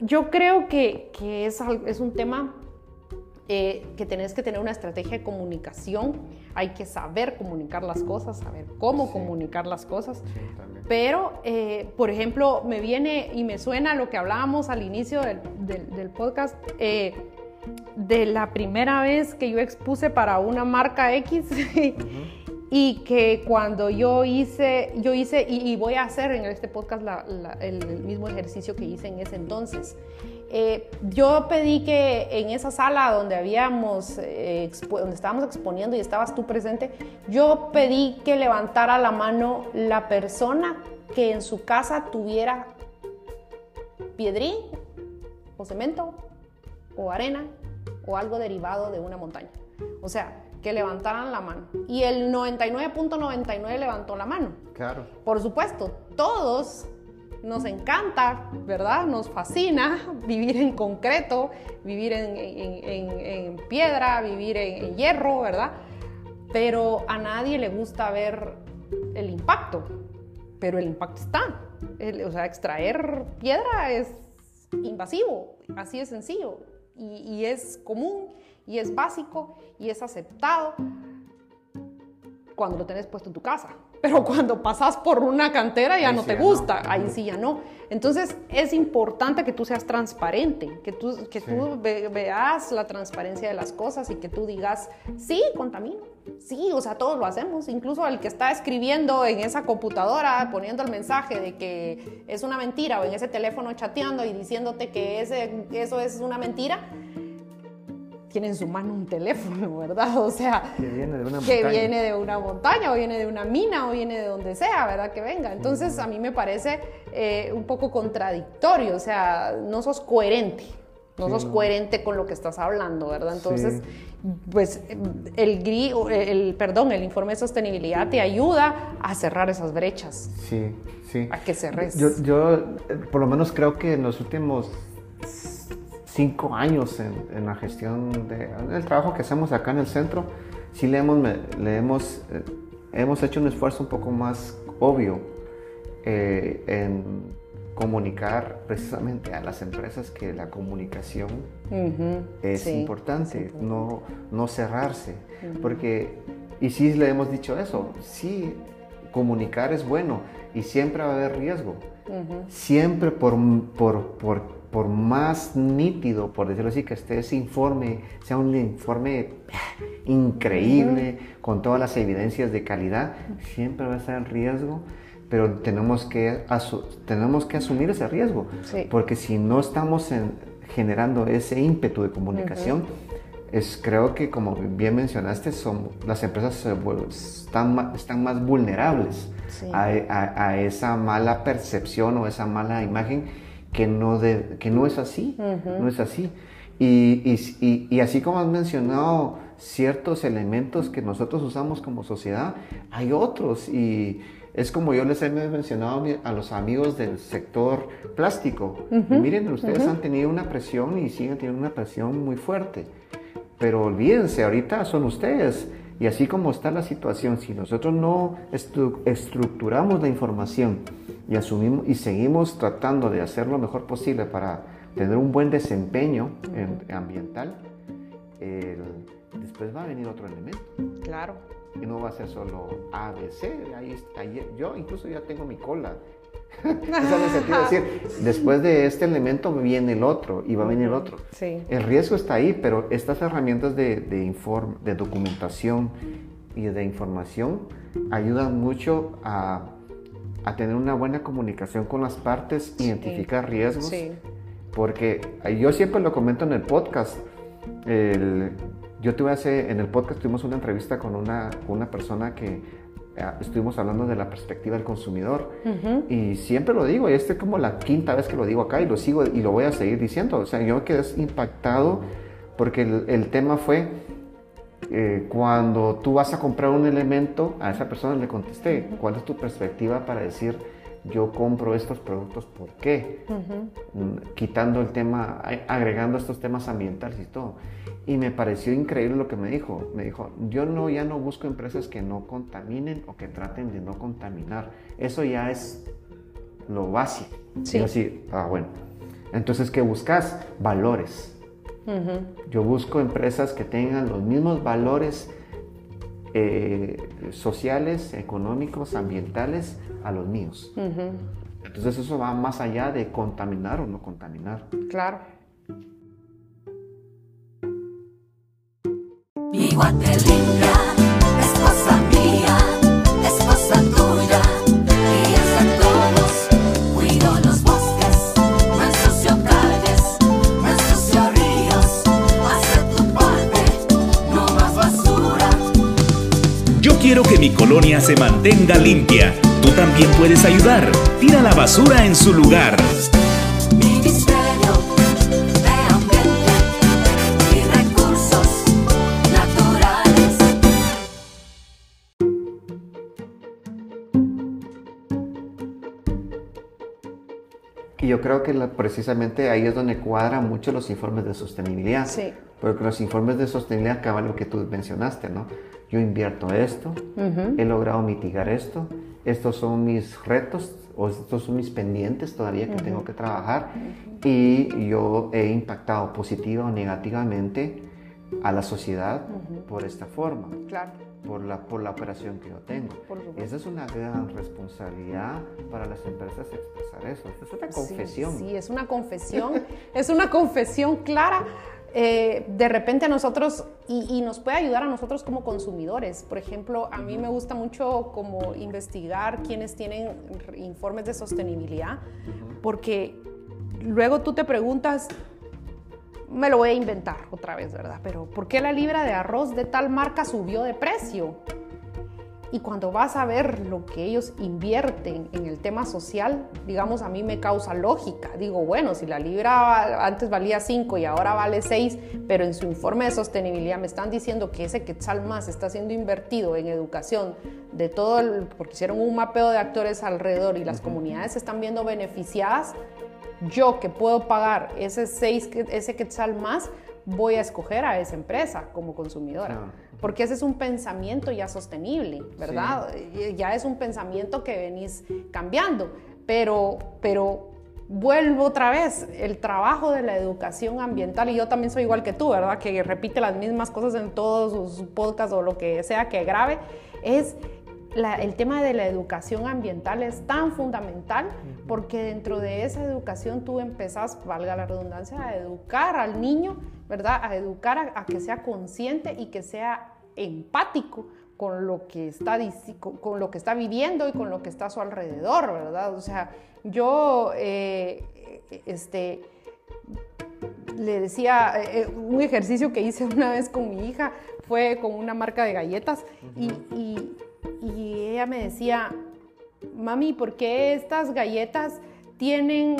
yo creo que, que es, es un tema eh, que tenés que tener una estrategia de comunicación, hay que saber comunicar las cosas, saber cómo Sí. comunicar las cosas. Sí. Pero, eh, por ejemplo, me viene y me suena lo que hablábamos al inicio del, del- del podcast, eh, de la primera vez que yo expuse para una marca X y que cuando yo hice, yo hice, y, voy a hacer en este podcast el, mismo ejercicio que hice en ese entonces. Eh, yo pedí que en esa sala donde habíamos, eh, donde estábamos exponiendo y estabas tú presente, yo pedí que levantara la mano la persona que en su casa tuviera piedrín o cemento o arena o algo derivado de una montaña. O sea, que levantaran la mano. Y el 99.99 levantó la mano. Claro. Por supuesto, todos nos encanta, ¿verdad? Nos fascina vivir en concreto, vivir en, en- en- en piedra, vivir en, en hierro, ¿verdad? Pero a nadie le gusta ver el impacto, pero el impacto está. El- o sea, extraer piedra es invasivo, así de sencillo, y, y es común, y es básico, y es aceptado cuando lo tenés puesto en tu casa. Pero cuando pasas por una cantera ya Ahí no sí te ya no. gusta, ahí sí ya no. Entonces es importante que tú seas transparente, que tú, que Sí. tú ve- veas la transparencia de las cosas y que tú digas, sí, contamino. Sí, o sea, todos lo hacemos. Incluso el que está escribiendo en esa computadora, poniendo el mensaje de que es una mentira, o en ese teléfono chateando y diciéndote que ese, eso es una mentira, tiene en su mano un teléfono, ¿verdad? O sea, Que viene de una que montaña. viene de una montaña o viene de una mina o viene de donde sea, ¿verdad? Que venga. Entonces a mí me parece eh, un poco contradictorio, o sea, no sos coherente, no Sí, sos no. coherente con lo que estás hablando, ¿verdad? Entonces, Sí. pues el, GRI, el, perdón, el informe de sostenibilidad te ayuda a cerrar esas brechas, Sí, sí. a que cerres. Yo, yo, eh, por lo menos creo que en los últimos cinco años en, en la gestión de en el trabajo que hacemos acá en el centro, sí le hemos, le hemos, eh, hemos hecho un esfuerzo un poco más obvio eh, en comunicar precisamente a las empresas que la comunicación Ujú, es sí, importante, no, no cerrarse. Porque, y sí le hemos dicho eso, sí, comunicar es bueno y siempre va a haber riesgo. Siempre por, por, por, por más nítido, por decirlo así, que esté ese informe, sea un informe increíble, con todas las evidencias de calidad, siempre va a estar el riesgo, pero tenemos que, tenemos que asumir ese riesgo, Sí. porque si no estamos en- generando ese ímpetu de comunicación, es, creo que como bien mencionaste, son, las empresas están, están más vulnerables Sí. a, a- a esa mala percepción o esa mala imagen que no, de- que no es así, no es así. Y, y- y- y así como has mencionado ciertos elementos que nosotros usamos como sociedad, hay otros y es como yo les he mencionado a los amigos del sector plástico. Y miren, ustedes han tenido una presión y siguen teniendo una presión muy fuerte. Pero olvídense, ahorita son ustedes. Y así como está la situación, si nosotros no estru- estructuramos la información y asumimos y seguimos tratando de hacer lo mejor posible para tener un buen desempeño en- ambiental, el- después va a venir otro elemento. Claro. Y no va a ser solo A, B, C. Ahí, ahí- yo incluso ya tengo mi cola. El sentido de decir, después de este elemento viene el otro y va a venir el otro. Sí. El riesgo está ahí, pero estas herramientas de, de, inform- de documentación y de información ayudan mucho a, a tener una buena comunicación con las partes, identificar riesgos Sí. Porque yo siempre lo comento en el podcast. yo tuve hace, en el podcast tuvimos una entrevista con una, una persona que estuvimos hablando de la perspectiva del consumidor. Y siempre lo digo, y este es como la quinta vez que lo digo acá y lo sigo y lo voy a seguir diciendo. O sea, yo quedé impactado porque el, el tema fue eh, cuando tú vas a comprar un elemento, a esa persona le contesté, ¿cuál es tu perspectiva para decir, yo compro estos productos, ¿por qué? Mm, quitando el tema, agregando estos temas ambientales y todo. Y me pareció increíble lo que me dijo. Me dijo, yo no, ya no busco empresas que no contaminen o que traten de no contaminar. Eso ya es lo básico. Sí. así, ah, bueno. Entonces, ¿qué buscas? Valores. Yo busco empresas que tengan los mismos valores eh, sociales, económicos, ambientales a los míos. Entonces eso va más allá de contaminar o no contaminar. Claro. Quiero que mi colonia se mantenga limpia. Tú también puedes ayudar. Tira la basura en su lugar. Creo que precisamente ahí es donde cuadran mucho los informes de sostenibilidad. Sí. Porque los informes de sostenibilidad acaban lo que tú mencionaste, ¿no? yo invierto esto, he logrado mitigar esto, estos son mis retos o estos son mis pendientes todavía que tengo que trabajar y yo he impactado positiva o negativamente a la sociedad por esta forma. Claro. Por la, por la operación que yo tengo. Esa es una gran responsabilidad para las empresas expresar eso. es una confesión. Sí, sí es una confesión. es una confesión clara eh, de repente a nosotros, y, nos puede ayudar a nosotros como consumidores. Por ejemplo, a mí me gusta mucho como investigar quienes tienen informes de sostenibilidad, porque luego tú te preguntas, me lo voy a inventar otra vez, ¿verdad? Pero ¿por qué la libra de arroz de tal marca subió de precio? Y cuando vas a ver lo que ellos invierten en el tema social, digamos, a mí me causa lógica. Digo, bueno, si la libra antes valía 5 y ahora vale 6, pero en su informe de sostenibilidad me están diciendo que ese quetzal más está siendo invertido en educación de todo el, porque hicieron un mapeo de actores alrededor y las comunidades se están viendo beneficiadas, yo que puedo pagar ese 6, ese quetzal más, voy a escoger a esa empresa como consumidora. Porque ese es un pensamiento ya sostenible, ¿verdad? Ya es un pensamiento que venís cambiando. Pero, pero vuelvo otra vez, el trabajo de la educación ambiental, y yo también soy igual que tú, ¿verdad? Que repite las mismas cosas en todos sus podcasts o lo que sea que grabe, es el tema de la educación ambiental es tan fundamental porque dentro de esa educación tú empezás, valga la redundancia, a educar al niño, ¿verdad? A educar a, que sea consciente y que sea empático con lo que está con, lo que está viviendo y con lo que está a su alrededor, ¿verdad? O sea, yo eh, este le decía eh, eh, un ejercicio que hice una vez con mi hija fue con una marca de galletas y y ella me decía, mami, ¿por qué estas galletas tienen,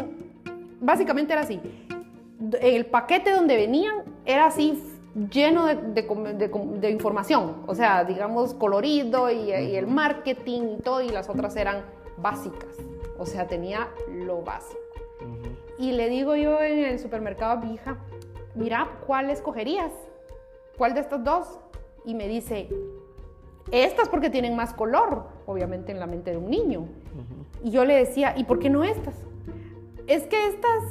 básicamente era así, el paquete donde venían era así lleno de, información, o sea, digamos colorido y, el marketing y todo, y las otras eran básicas, o sea, tenía lo básico. Y le digo yo en el supermercado a mi hija, mira, ¿cuál escogerías? ¿Cuál de estas dos? Y me dice, estas porque tienen más color, obviamente en la mente de un niño. Y yo le decía, ¿y por qué no estas? Es que estas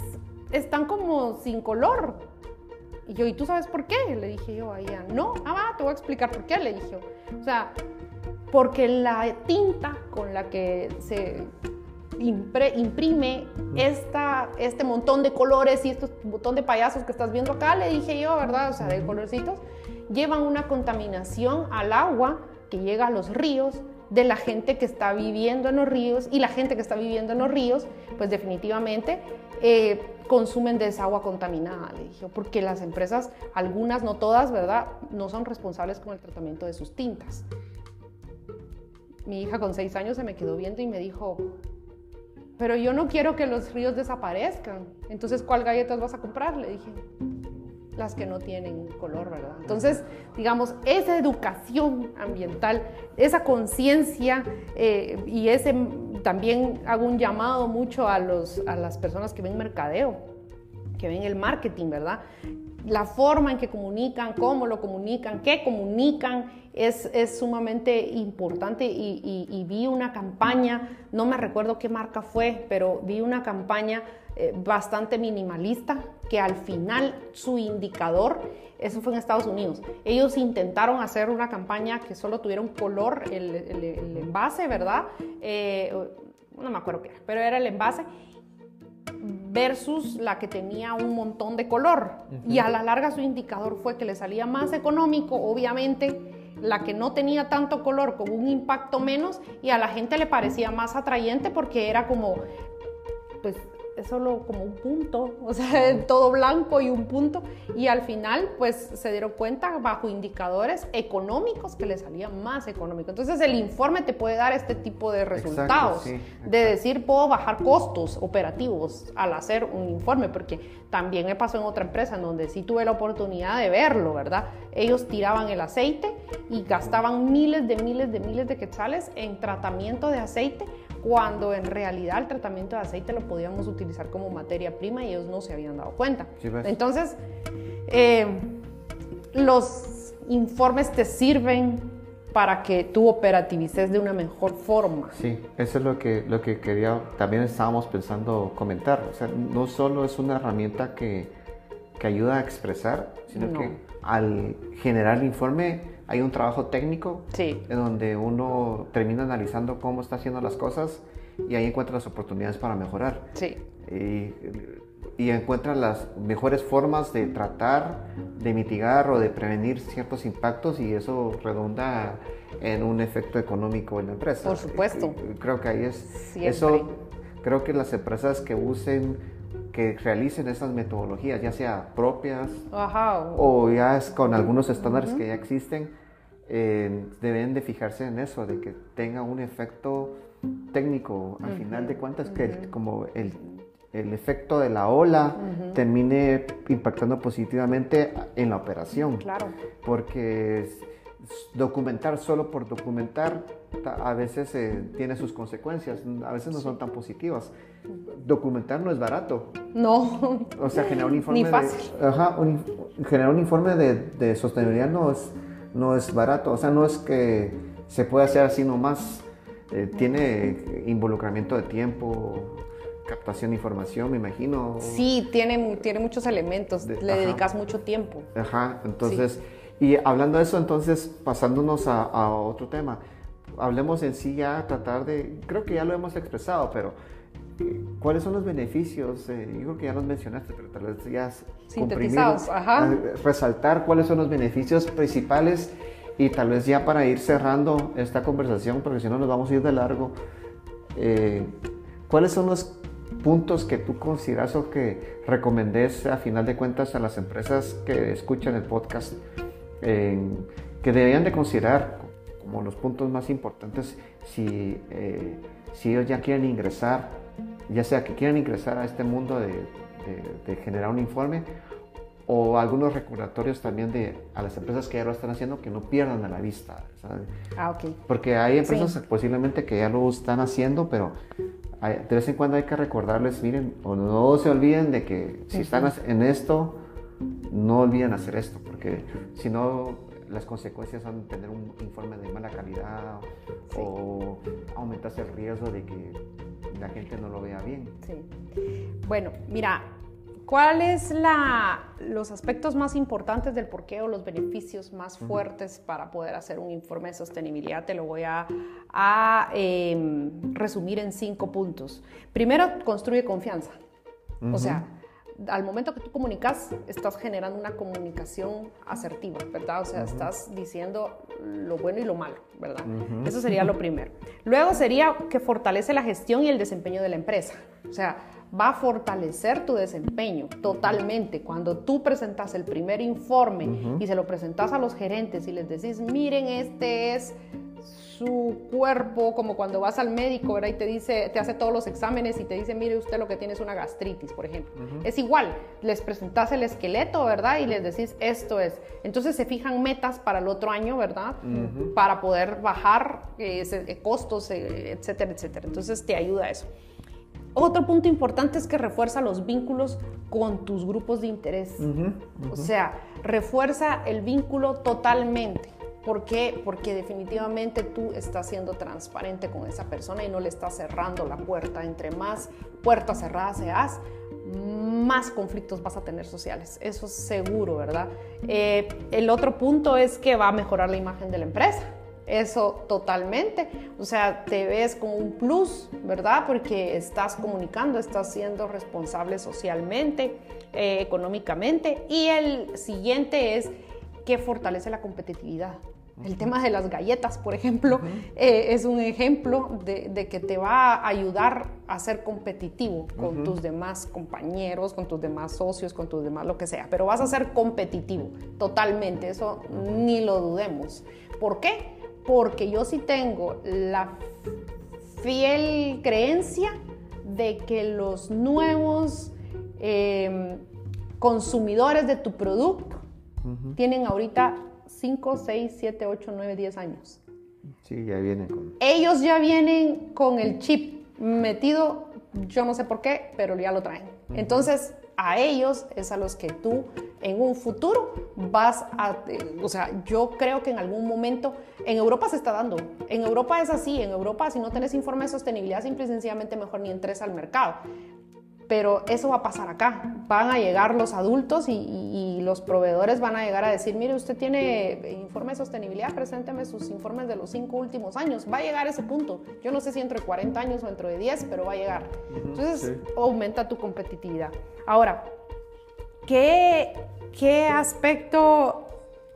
están como sin color. Y yo, ¿y tú sabes por qué? Le dije yo a ella, no, ah, va, te voy a explicar por qué, le dije. O sea, porque la tinta con la que se imprime esta, este montón de colores y este montón de payasos que estás viendo acá, le dije yo, ¿verdad? O sea, de colorcitos, llevan una contaminación al agua que llega a los ríos, de la gente que está viviendo en los ríos y la gente que está viviendo en los ríos, pues definitivamente eh, consumen de esa contaminada, le dije, porque las empresas, algunas, no todas, ¿verdad?, no son responsables con el tratamiento de sus tintas. Mi hija con seis años se me quedó viendo y me dijo, pero yo no quiero que los ríos desaparezcan. Entonces, ¿cuál galletas vas a comprar? Le dije, las que no tienen color, ¿verdad? Entonces, digamos, esa educación ambiental, esa conciencia eh, y ese también hago un llamado mucho a, los, a las personas que ven mercadeo, que ven el marketing, ¿verdad? La forma en que comunican, cómo lo comunican, qué comunican, es, es sumamente importante y, vi una campaña, no me recuerdo qué marca fue, pero vi una campaña eh, bastante minimalista, que al final su indicador, eso fue en Estados Unidos, ellos intentaron hacer una campaña que solo tuviera un color, el, el, envase, ¿verdad? Eh, no me acuerdo qué era, pero era el envase versus la que tenía un montón de color. Y a la larga su indicador fue que le salía más económico, obviamente, la que no tenía tanto color con un impacto menos y a la gente le parecía más atrayente porque era como, pues es solo como un punto, o sea, todo blanco y un punto. Y al final, pues se dieron cuenta bajo indicadores económicos que le salía más económico. Entonces, el informe te puede dar este tipo de resultados, de decir, puedo bajar costos operativos al hacer un informe, porque también me pasó en otra empresa en donde sí tuve la oportunidad de verlo, ¿verdad? Ellos tiraban el aceite y gastaban miles de miles de miles de quetzales en tratamiento de aceite cuando en realidad el tratamiento de aceite lo podíamos utilizar como materia prima y ellos no se habían dado cuenta. Entonces, eh, los informes te sirven para que tú operativices de una mejor forma. Sí, eso es lo que, lo que quería, también estábamos pensando comentar. O sea, no solo es una herramienta que, que ayuda a expresar, sino que al generar el informe hay un trabajo técnico en donde uno termina analizando cómo está haciendo las cosas y ahí encuentra las oportunidades para mejorar. Sí. Y, y encuentra las mejores formas de tratar, de mitigar o de prevenir ciertos impactos y eso redunda en un efecto económico en la empresa. Por supuesto. Creo que ahí es... Eso, creo que las empresas que usen que realicen esas metodologías, ya sea propias o ya es con algunos estándares que ya existen, eh, deben de fijarse en eso, de que tenga un efecto técnico, al final de cuentas, que como el, el, efecto de la ola termine impactando positivamente en la operación. Claro. Porque documentar solo por documentar a veces eh, tiene sus consecuencias, a veces no son tan positivas. Documentar no es barato. No. O sea, generar un informe, Ni fácil. De, ajá, generar un informe de, de, sostenibilidad no es, no es barato. O sea, no es que se pueda hacer así nomás. Eh, tiene involucramiento de tiempo, captación de información, me imagino. Sí, tiene, tiene muchos elementos, le dedicas mucho tiempo. Ajá, entonces... Y hablando de eso, entonces, pasándonos a, otro tema, hablemos en sí ya, tratar de, creo que ya lo hemos expresado, pero eh, ¿cuáles son los beneficios? Eh, yo creo que ya los mencionaste, pero tal vez ya sintetizados, ajá. Eh, resaltar cuáles son los beneficios principales y tal vez ya para ir cerrando esta conversación, porque si no nos vamos a ir de largo, ¿cuáles son los puntos que tú consideras o que recomendés a final de cuentas a las empresas que escuchan el podcast que deberían de considerar como los puntos más importantes si, eh, si ellos ya quieren ingresar, ya sea que quieran ingresar a este mundo de, de, generar un informe o algunos recordatorios también de a las empresas que ya lo están haciendo que no pierdan a la vista. Ah, ok. Porque hay empresas posiblemente que ya lo están haciendo, pero de vez en cuando hay que recordarles, miren, o no se olviden de que si están en esto, no olviden hacer esto, porque si no, las consecuencias son tener un informe de mala calidad o aumentarse el riesgo de que la gente no lo vea bien. Sí. Bueno, mira, ¿cuáles la, los aspectos más importantes del porqué o los beneficios más fuertes para poder hacer un informe de sostenibilidad? Te lo voy a, em, resumir en cinco puntos. Primero, construye confianza. O sea, al momento que tú comunicas, estás generando una comunicación asertiva, ¿verdad? O sea, estás diciendo lo bueno y lo malo, ¿verdad? Eso sería lo primero. Luego sería que fortalece la gestión y el desempeño de la empresa. O sea, va a fortalecer tu desempeño totalmente. Cuando tú presentas el primer informe y se lo presentas a los gerentes y les decís, miren, este es su cuerpo, como cuando vas al médico, ¿verdad? Y te dice, te hace todos los exámenes y te dice, mire usted lo que tiene es una gastritis, por ejemplo. Es igual, les presentas el esqueleto, ¿verdad? Y les decís, esto es. Entonces se fijan metas para el otro año, ¿verdad? Para poder bajar eh, eh, costos, eh, etcétera, etcétera. Entonces te ayuda eso. Otro punto importante es que refuerza los vínculos con tus grupos de interés. O sea, refuerza el vínculo totalmente. ¿Por qué? Porque definitivamente tú estás siendo transparente con esa persona y no le estás cerrando la puerta. Entre más puertas cerradas seas, más conflictos vas a tener sociales. Eso es seguro, ¿verdad? Eh, el otro punto es que va a mejorar la imagen de la empresa. Eso totalmente. O sea, te ves con un plus, ¿verdad? Porque estás comunicando, estás siendo responsable socialmente, eh, económicamente. Y el siguiente es que fortalece la competitividad. El tema de las galletas, por ejemplo, eh, es un ejemplo de, que te va a ayudar a ser competitivo con tus demás compañeros, con tus demás socios, con tus demás lo que sea. Pero vas a ser competitivo, totalmente, eso ni lo dudemos. ¿Por qué? porque yo sí tengo la fiel creencia de que los nuevos em, consumidores de tu producto tienen ahorita 5, 6, 7, 8, 9, 10 años. Sí, ya vienen con... Ellos ya vienen con el chip metido, yo no sé por qué, pero ya lo traen. Entonces, a ellos es a los que tú en un futuro vas a, o sea, yo creo que en algún momento, en Europa se está dando, en Europa es así, en Europa si no tenés informe de sostenibilidad, simple y sencillamente mejor ni entres al mercado. Pero eso va a pasar acá. Van a llegar los adultos y, los proveedores van a llegar a decir, mire, usted tiene informe de sostenibilidad, presénteme sus informes de los cinco últimos años. Va a llegar ese punto. Yo no sé si entre 40 años o dentro de 10, pero va a llegar. Entonces, aumenta tu competitividad. Ahora, ¿qué, ¿qué aspecto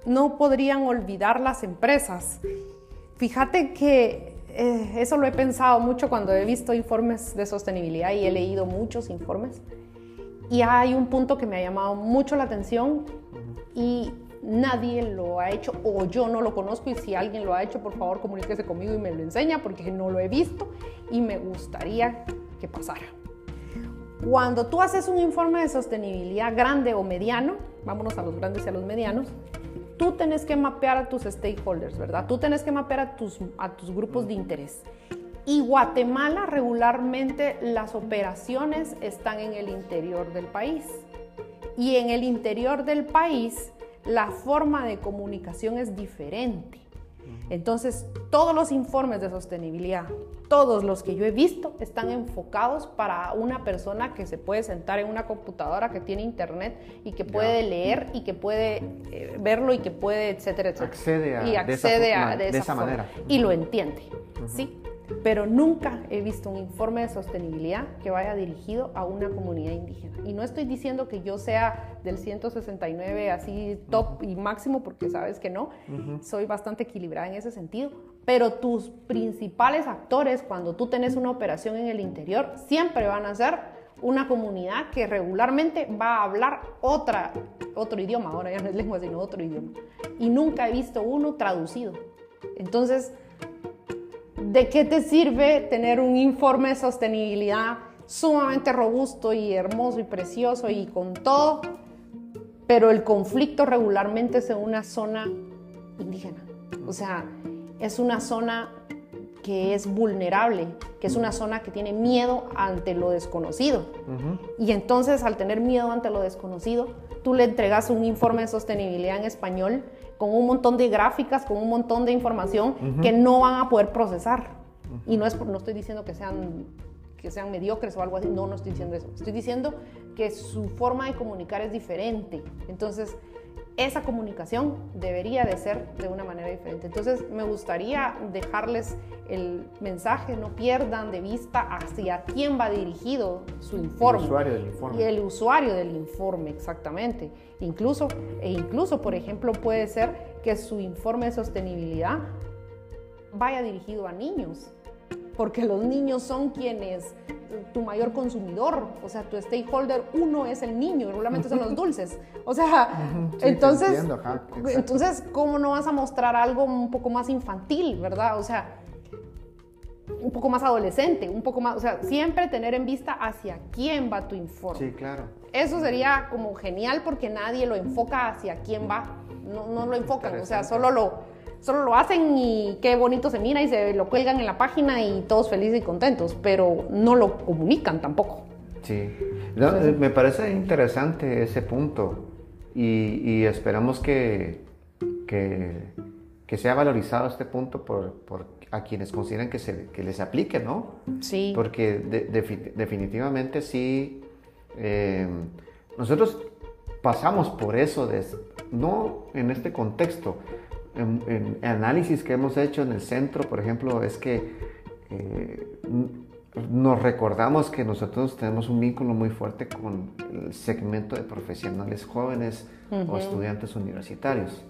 no podrían olvidar las empresas? Fíjate que eh, eso lo he pensado mucho cuando he visto informes de sostenibilidad y he leído muchos informes. Y hay un punto que me ha llamado mucho la atención y nadie lo ha hecho o yo no lo conozco y si alguien lo ha hecho, por favor comuníquese conmigo y me lo enseña porque no lo he visto y me gustaría que pasara. Cuando tú haces un informe de sostenibilidad grande o mediano, vámonos a los grandes y a los medianos, tú tenés que mapear a tus stakeholders, ¿verdad? Tú tenés que mapear a tus, a tus grupos de interés. Y Guatemala regularmente las operaciones están en el interior del país. Y en el interior del país la forma de comunicación es diferente. Entonces, todos los informes de sostenibilidad, todos los que yo he visto, están enfocados para una persona que se puede sentar en una computadora, que tiene internet y que puede leer y que puede eh, verlo y que puede, etcétera, etcétera. Accede a, y accede de a, de esa, manera. Y lo entiende, ¿sí? Pero nunca he visto un informe de sostenibilidad que vaya dirigido a una comunidad indígena. Y no estoy diciendo que yo sea del 169 así top y máximo, porque sabes que no, soy bastante equilibrada en ese sentido, pero tus principales actores cuando tú tenés una operación en el interior siempre van a ser una comunidad que regularmente va a hablar otra, otro idioma, ahora ya no es lengua, sino otro idioma. Y nunca he visto uno traducido. Entonces, ¿de qué te sirve tener un informe de sostenibilidad sumamente robusto y hermoso y precioso y con todo? Pero el conflicto regularmente es en una zona indígena. O sea, es una zona que es vulnerable, que es una zona que tiene miedo ante lo desconocido. Y entonces al tener miedo ante lo desconocido, tú le entregas un informe de sostenibilidad en español con un montón de gráficas, con un montón de información que no van a poder procesar. Y no, es, no estoy diciendo que sean, que sean mediocres o algo así, no, no estoy diciendo eso. Estoy diciendo que su forma de comunicar es diferente. Entonces, esa comunicación debería de ser de una manera diferente. Entonces me gustaría dejarles el mensaje, no pierdan de vista hacia quién va dirigido su informe. El usuario del informe. Y el usuario del informe, exactamente. Incluso, e incluso, por ejemplo, puede ser que su informe de sostenibilidad vaya dirigido a niños, porque los niños son quienes tu mayor consumidor, o sea, tu stakeholder uno es el niño, regularmente son los dulces. O sea, entonces, entonces, ¿cómo no vas a mostrar algo un poco más infantil, verdad? O sea, un poco más adolescente, un poco más, o sea, siempre tener en vista hacia quién va tu informe. Sí, claro. Eso sería como genial porque nadie lo enfoca hacia quién va, no, no lo enfocan, o sea, solo lo solo lo hacen y qué bonito se mira y se lo cuelgan en la página y todos felices y contentos, pero no lo comunican tampoco. Sí, me parece interesante ese punto y, esperamos que, que, sea valorizado este punto por, por a quienes consideran que, se, que les aplique, ¿no? Sí. Porque definitivamente sí, eh, nosotros pasamos por eso, de, no en este contexto, en, análisis que hemos hecho en el centro, por ejemplo, es que eh, nos recordamos que nosotros tenemos un vínculo muy fuerte con el segmento de profesionales jóvenes o estudiantes universitarios.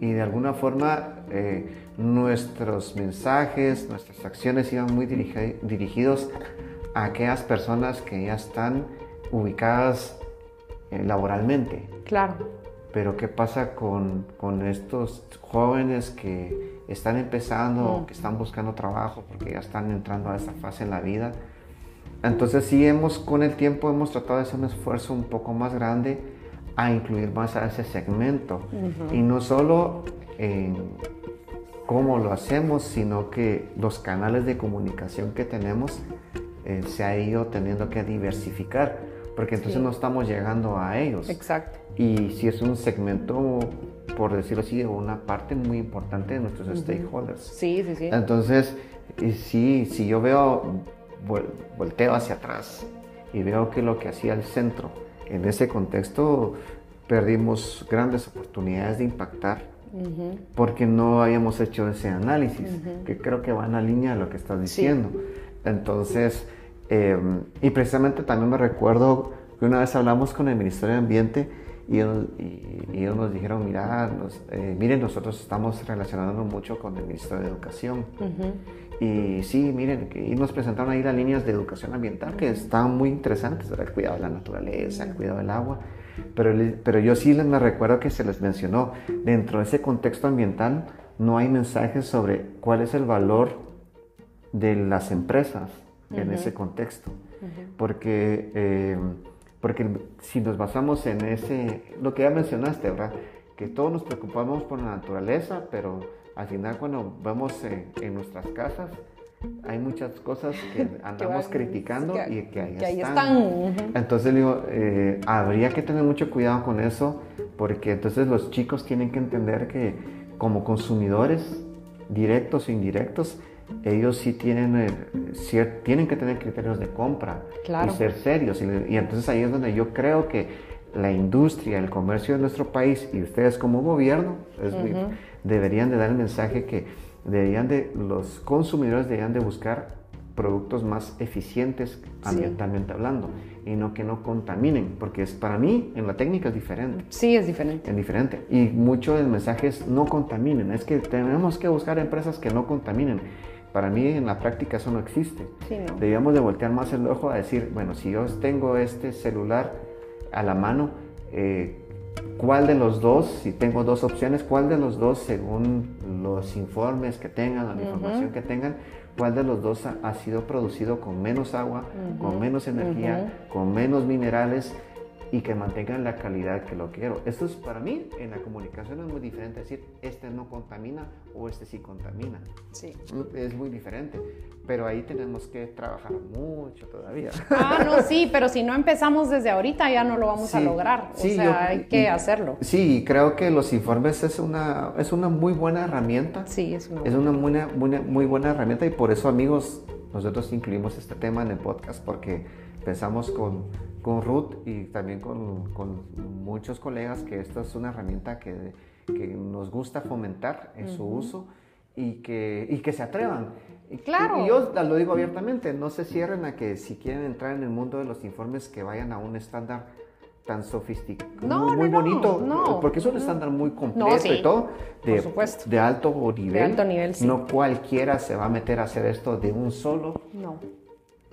Y de alguna forma eh, nuestros mensajes, nuestras acciones iban muy dirigidos a aquellas personas que ya están ubicadas eh, laboralmente. Claro. Pero ¿qué pasa con, con estos jóvenes que están empezando mm. que están buscando trabajo porque ya están entrando a esa fase en la vida? Entonces sí hemos, con el tiempo hemos tratado de hacer un esfuerzo un poco más grande a incluir más a ese segmento. Y no solo en cómo lo hacemos, sino que los canales de comunicación que tenemos eh, se ha ido teniendo que diversificar, porque entonces no estamos llegando a ellos. Exacto y si es un segmento, por decirlo así, una parte muy importante de nuestros stakeholders. Sí, sí, sí. Entonces, sí, si yo veo, volteo hacia atrás y veo que lo que hacía el centro en ese contexto, perdimos grandes oportunidades de impactar porque no habíamos hecho ese análisis, que creo que va en la línea de lo que estás diciendo. Entonces, em, y precisamente también me recuerdo que una vez hablamos con el Ministerio de Ambiente y ellos, nos dijeron, mira, eh, miren, nosotros estamos relacionándonos mucho con el Ministerio de Educación. Y sí, miren, y nos presentaron ahí las líneas de educación ambiental que están muy interesantes, el cuidado de la naturaleza, el cuidado del agua. Pero, pero yo sí me recuerdo que se les mencionó, dentro de ese contexto ambiental no hay mensajes sobre cuál es el valor de las empresas en ese contexto. Porque... Eh, porque si nos basamos en ese, lo que ya mencionaste, ¿verdad? Que todos nos preocupamos por la naturaleza, pero al final cuando vemos en, nuestras casas, hay muchas cosas que andamos criticando y que ahí, están. Entonces digo, eh, habría que tener mucho cuidado con eso, porque entonces los chicos tienen que entender que como consumidores, directos o indirectos, ellos sí tienen, eh, tienen que tener criterios de compra y ser serios. Y, entonces ahí es donde yo creo que la industria, el comercio de nuestro país y ustedes como gobierno deberían de dar el mensaje que deberían de, los consumidores deberían de buscar productos más eficientes ambientalmente hablando y no que no contaminen, porque es para mí en la técnica es diferente. Sí, es diferente. Es diferente. Y mucho del mensaje es no contaminen, es que tenemos que buscar empresas que no contaminen. Para mí en la práctica eso no existe. Debíamos de voltear más el ojo a decir, bueno, si yo tengo este celular a la mano, eh, ¿cuál de los dos, si tengo dos opciones, cuál de los dos, según los informes que tengan, la información que tengan, cuál de los dos ha, sido producido con menos agua, con menos energía, con menos minerales? Y que mantengan la calidad que lo quiero. Esto es para mí en la comunicación es muy diferente decir este no contamina o este sí contamina. Sí. Es muy diferente, pero ahí tenemos que trabajar mucho todavía. Ah, no, sí, pero si no empezamos desde ahorita ya no lo vamos a lograr. O sea, hay que hacerlo. Sí, creo que los informes es una, es una muy buena herramienta. Sí, es una, es una muy, muy buena herramienta y por eso amigos nosotros incluimos este tema en el podcast porque pensamos con con Ruth y también con, con, muchos colegas que esta es una herramienta que, que nos gusta fomentar en su uso y que, y que se atrevan. Claro. Y yo lo digo abiertamente, no se cierren a que si quieren entrar en el mundo de los informes que vayan a un estándar tan sofisticado, no, muy, no, bonito, no, porque es un estándar muy completo y todo, de, de, alto nivel. De alto nivel, sí. No cualquiera se va a meter a hacer esto de un solo. No.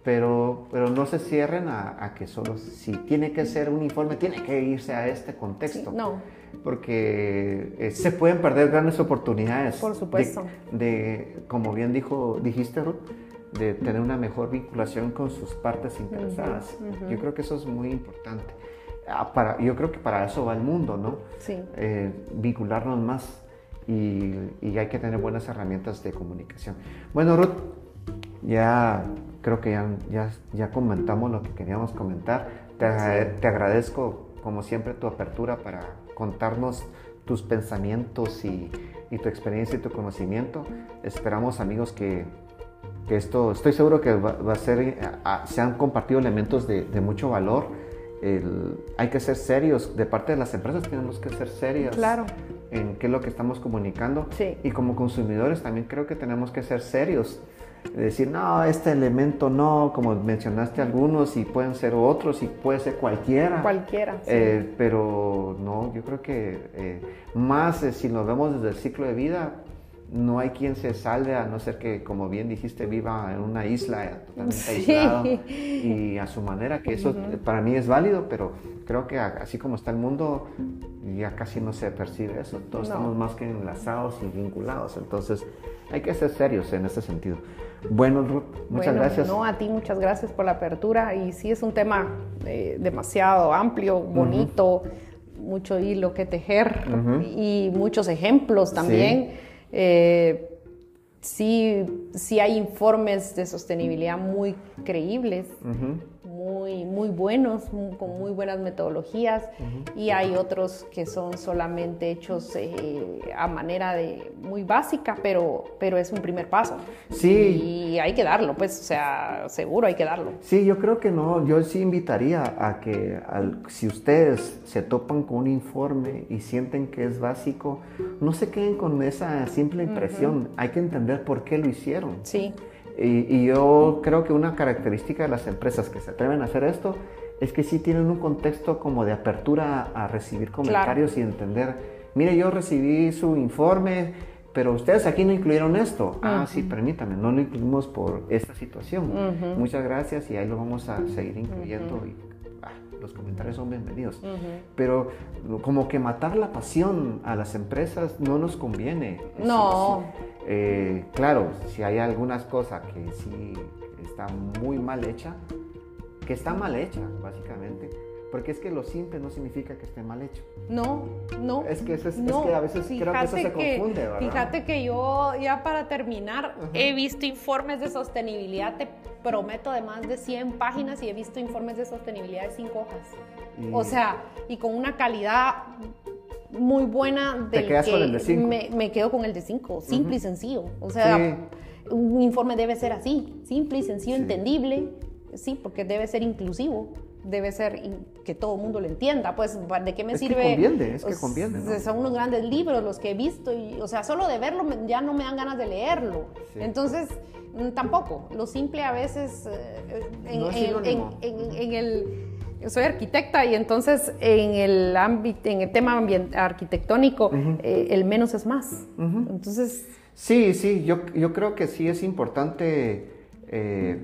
Pero, pero no se cierren a, a que solo, si tiene que ser un informe, tiene que irse a este contexto. no. Porque eh, se pueden perder grandes oportunidades. Por supuesto. De, como bien dijo, dijiste, Ruth, de tener una mejor vinculación con sus partes interesadas. Yo creo que eso es muy importante. Ah, para, yo creo que para eso va el mundo, ¿no? Sí. Eh, vincularnos más y, y, hay que tener buenas herramientas de comunicación. Bueno, Ruth, ya creo que ya, ya, ya comentamos lo que queríamos comentar. Te, te agradezco, como siempre, tu apertura para contarnos tus pensamientos y, y, tu experiencia y tu conocimiento. Esperamos, amigos, que, que esto, estoy seguro que va, va a ser, a, se han compartido elementos de, de mucho valor. El, hay que ser serios, de parte de las empresas tenemos que ser serios claro. en qué es lo que estamos comunicando. Sí. Y como consumidores también creo que tenemos que ser serios decir, no, este elemento no, como mencionaste algunos, y pueden ser otros, y puede ser cualquiera. Cualquiera. Sí. Eh, pero no, yo creo que eh, más eh, si nos vemos desde el ciclo de vida, no hay quien se salve a no ser que, como bien dijiste, viva en una isla totalmente Sí. aislado y a su manera, que eso para mí es válido, pero creo que así como está el mundo, ya casi no se percibe eso. Todos No. estamos más que enlazados y vinculados, entonces hay que ser serios en ese sentido. Bueno, Ruth, muchas Bueno, gracias. No, a ti muchas gracias por la apertura y sí es un tema eh, demasiado amplio, bonito, mucho hilo que tejer y muchos ejemplos también. Eh, sí, sí hay informes de sostenibilidad muy creíbles. Muy, muy buenos, mu- con muy buenas metodologías y hay otros que son solamente hechos eh, a manera de muy básica, pero, pero es un primer paso. Sí. Y hay que darlo, pues, o sea, seguro hay que darlo. Sí, yo creo que no, yo sí invitaría a que al- si ustedes se topan con un informe y sienten que es básico, no se queden con esa simple impresión, hay que entender por qué lo hicieron. Sí, Y, y yo creo que una característica de las empresas que se atreven a hacer esto es que sí tienen un contexto como de apertura a, a recibir comentarios y entender, mire, yo recibí su informe, pero ustedes aquí no incluyeron esto. Ah, sí, permítame, no lo incluimos por esta situación. Muchas gracias y ahí lo vamos a seguir incluyendo y ah, los comentarios son bienvenidos. Pero como que matar la pasión a las empresas no nos conviene. No. Eh, claro, si hay algunas cosas que sí está muy mal hecha, que está mal hecha, básicamente. Porque es que lo simple no significa que esté mal hecho. no, no. Es que, eso es, que a veces creo que eso se confunde, ¿verdad? Fíjate que yo, ya para terminar, he visto informes de sostenibilidad, te prometo, de más de 100 páginas y he visto informes de sostenibilidad de 5 hojas. Y- O sea, y con una calidad muy buena Te del quedas que con el de cinco. Me, me quedo con el de 5, simple y sencillo. O sea, Sí. un informe debe ser así, simple y sencillo, Sí. entendible, sí, porque debe ser inclusivo. Debe ser que todo el mundo lo entienda. Pues, ¿de qué me Es que sirve? conviene, es que Pues, conviene, ¿no? Son unos grandes libros los que he visto y, o sea, solo de verlo ya no me dan ganas de leerlo. Sí. Entonces, mm, tampoco. Lo simple a veces eh, en, No es en- en- en- en el soy arquitecta y entonces en el ámbito, en el tema arquitectónico, eh, el menos es más. Entonces, Sí, sí, yo, yo creo que sí es importante eh,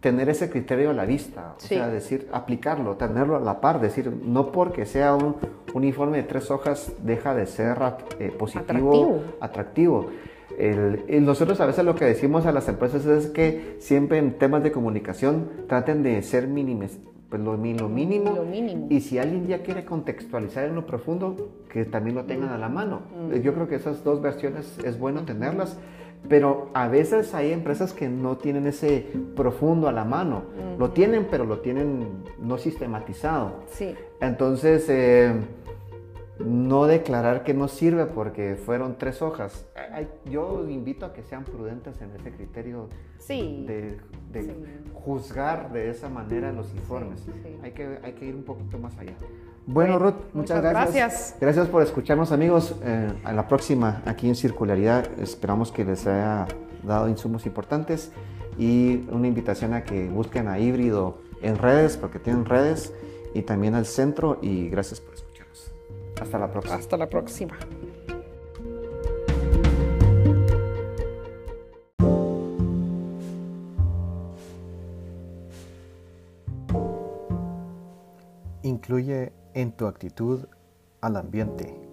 tener ese criterio a la vista, o sea, decir, aplicarlo, tenerlo a la par, decir, no porque sea un, un informe de tres hojas deja de ser eh, positivo, Atractivo. atractivo. El- y nosotros a veces lo que decimos a las empresas es que siempre en temas de comunicación traten de ser mínimes, pues lo, lo mínimo. Lo mínimo. Y si alguien ya quiere contextualizar en lo profundo, que también lo tengan a la mano. Eh, Yo creo que esas dos versiones es bueno tenerlas, pero a veces hay empresas que no tienen ese profundo a la mano. Lo tienen, pero lo tienen no sistematizado. sí. Entonces, eh, no declarar que no sirve porque fueron tres hojas. yo invito a que sean prudentes en ese criterio de, juzgar de esa manera los informes. Hay, que, hay que ir un poquito más allá. Bueno, Ruth, muchas, gracias. gracias. por escucharnos, amigos. Eh, a la próxima aquí en Circularidad. Esperamos que les haya dado insumos importantes y una invitación a que busquen a Híbrido en redes, porque tienen redes, y también al centro. Y gracias por escucharnos. Hasta la próxima. Hasta la próxima. Incluye en tu actitud al ambiente.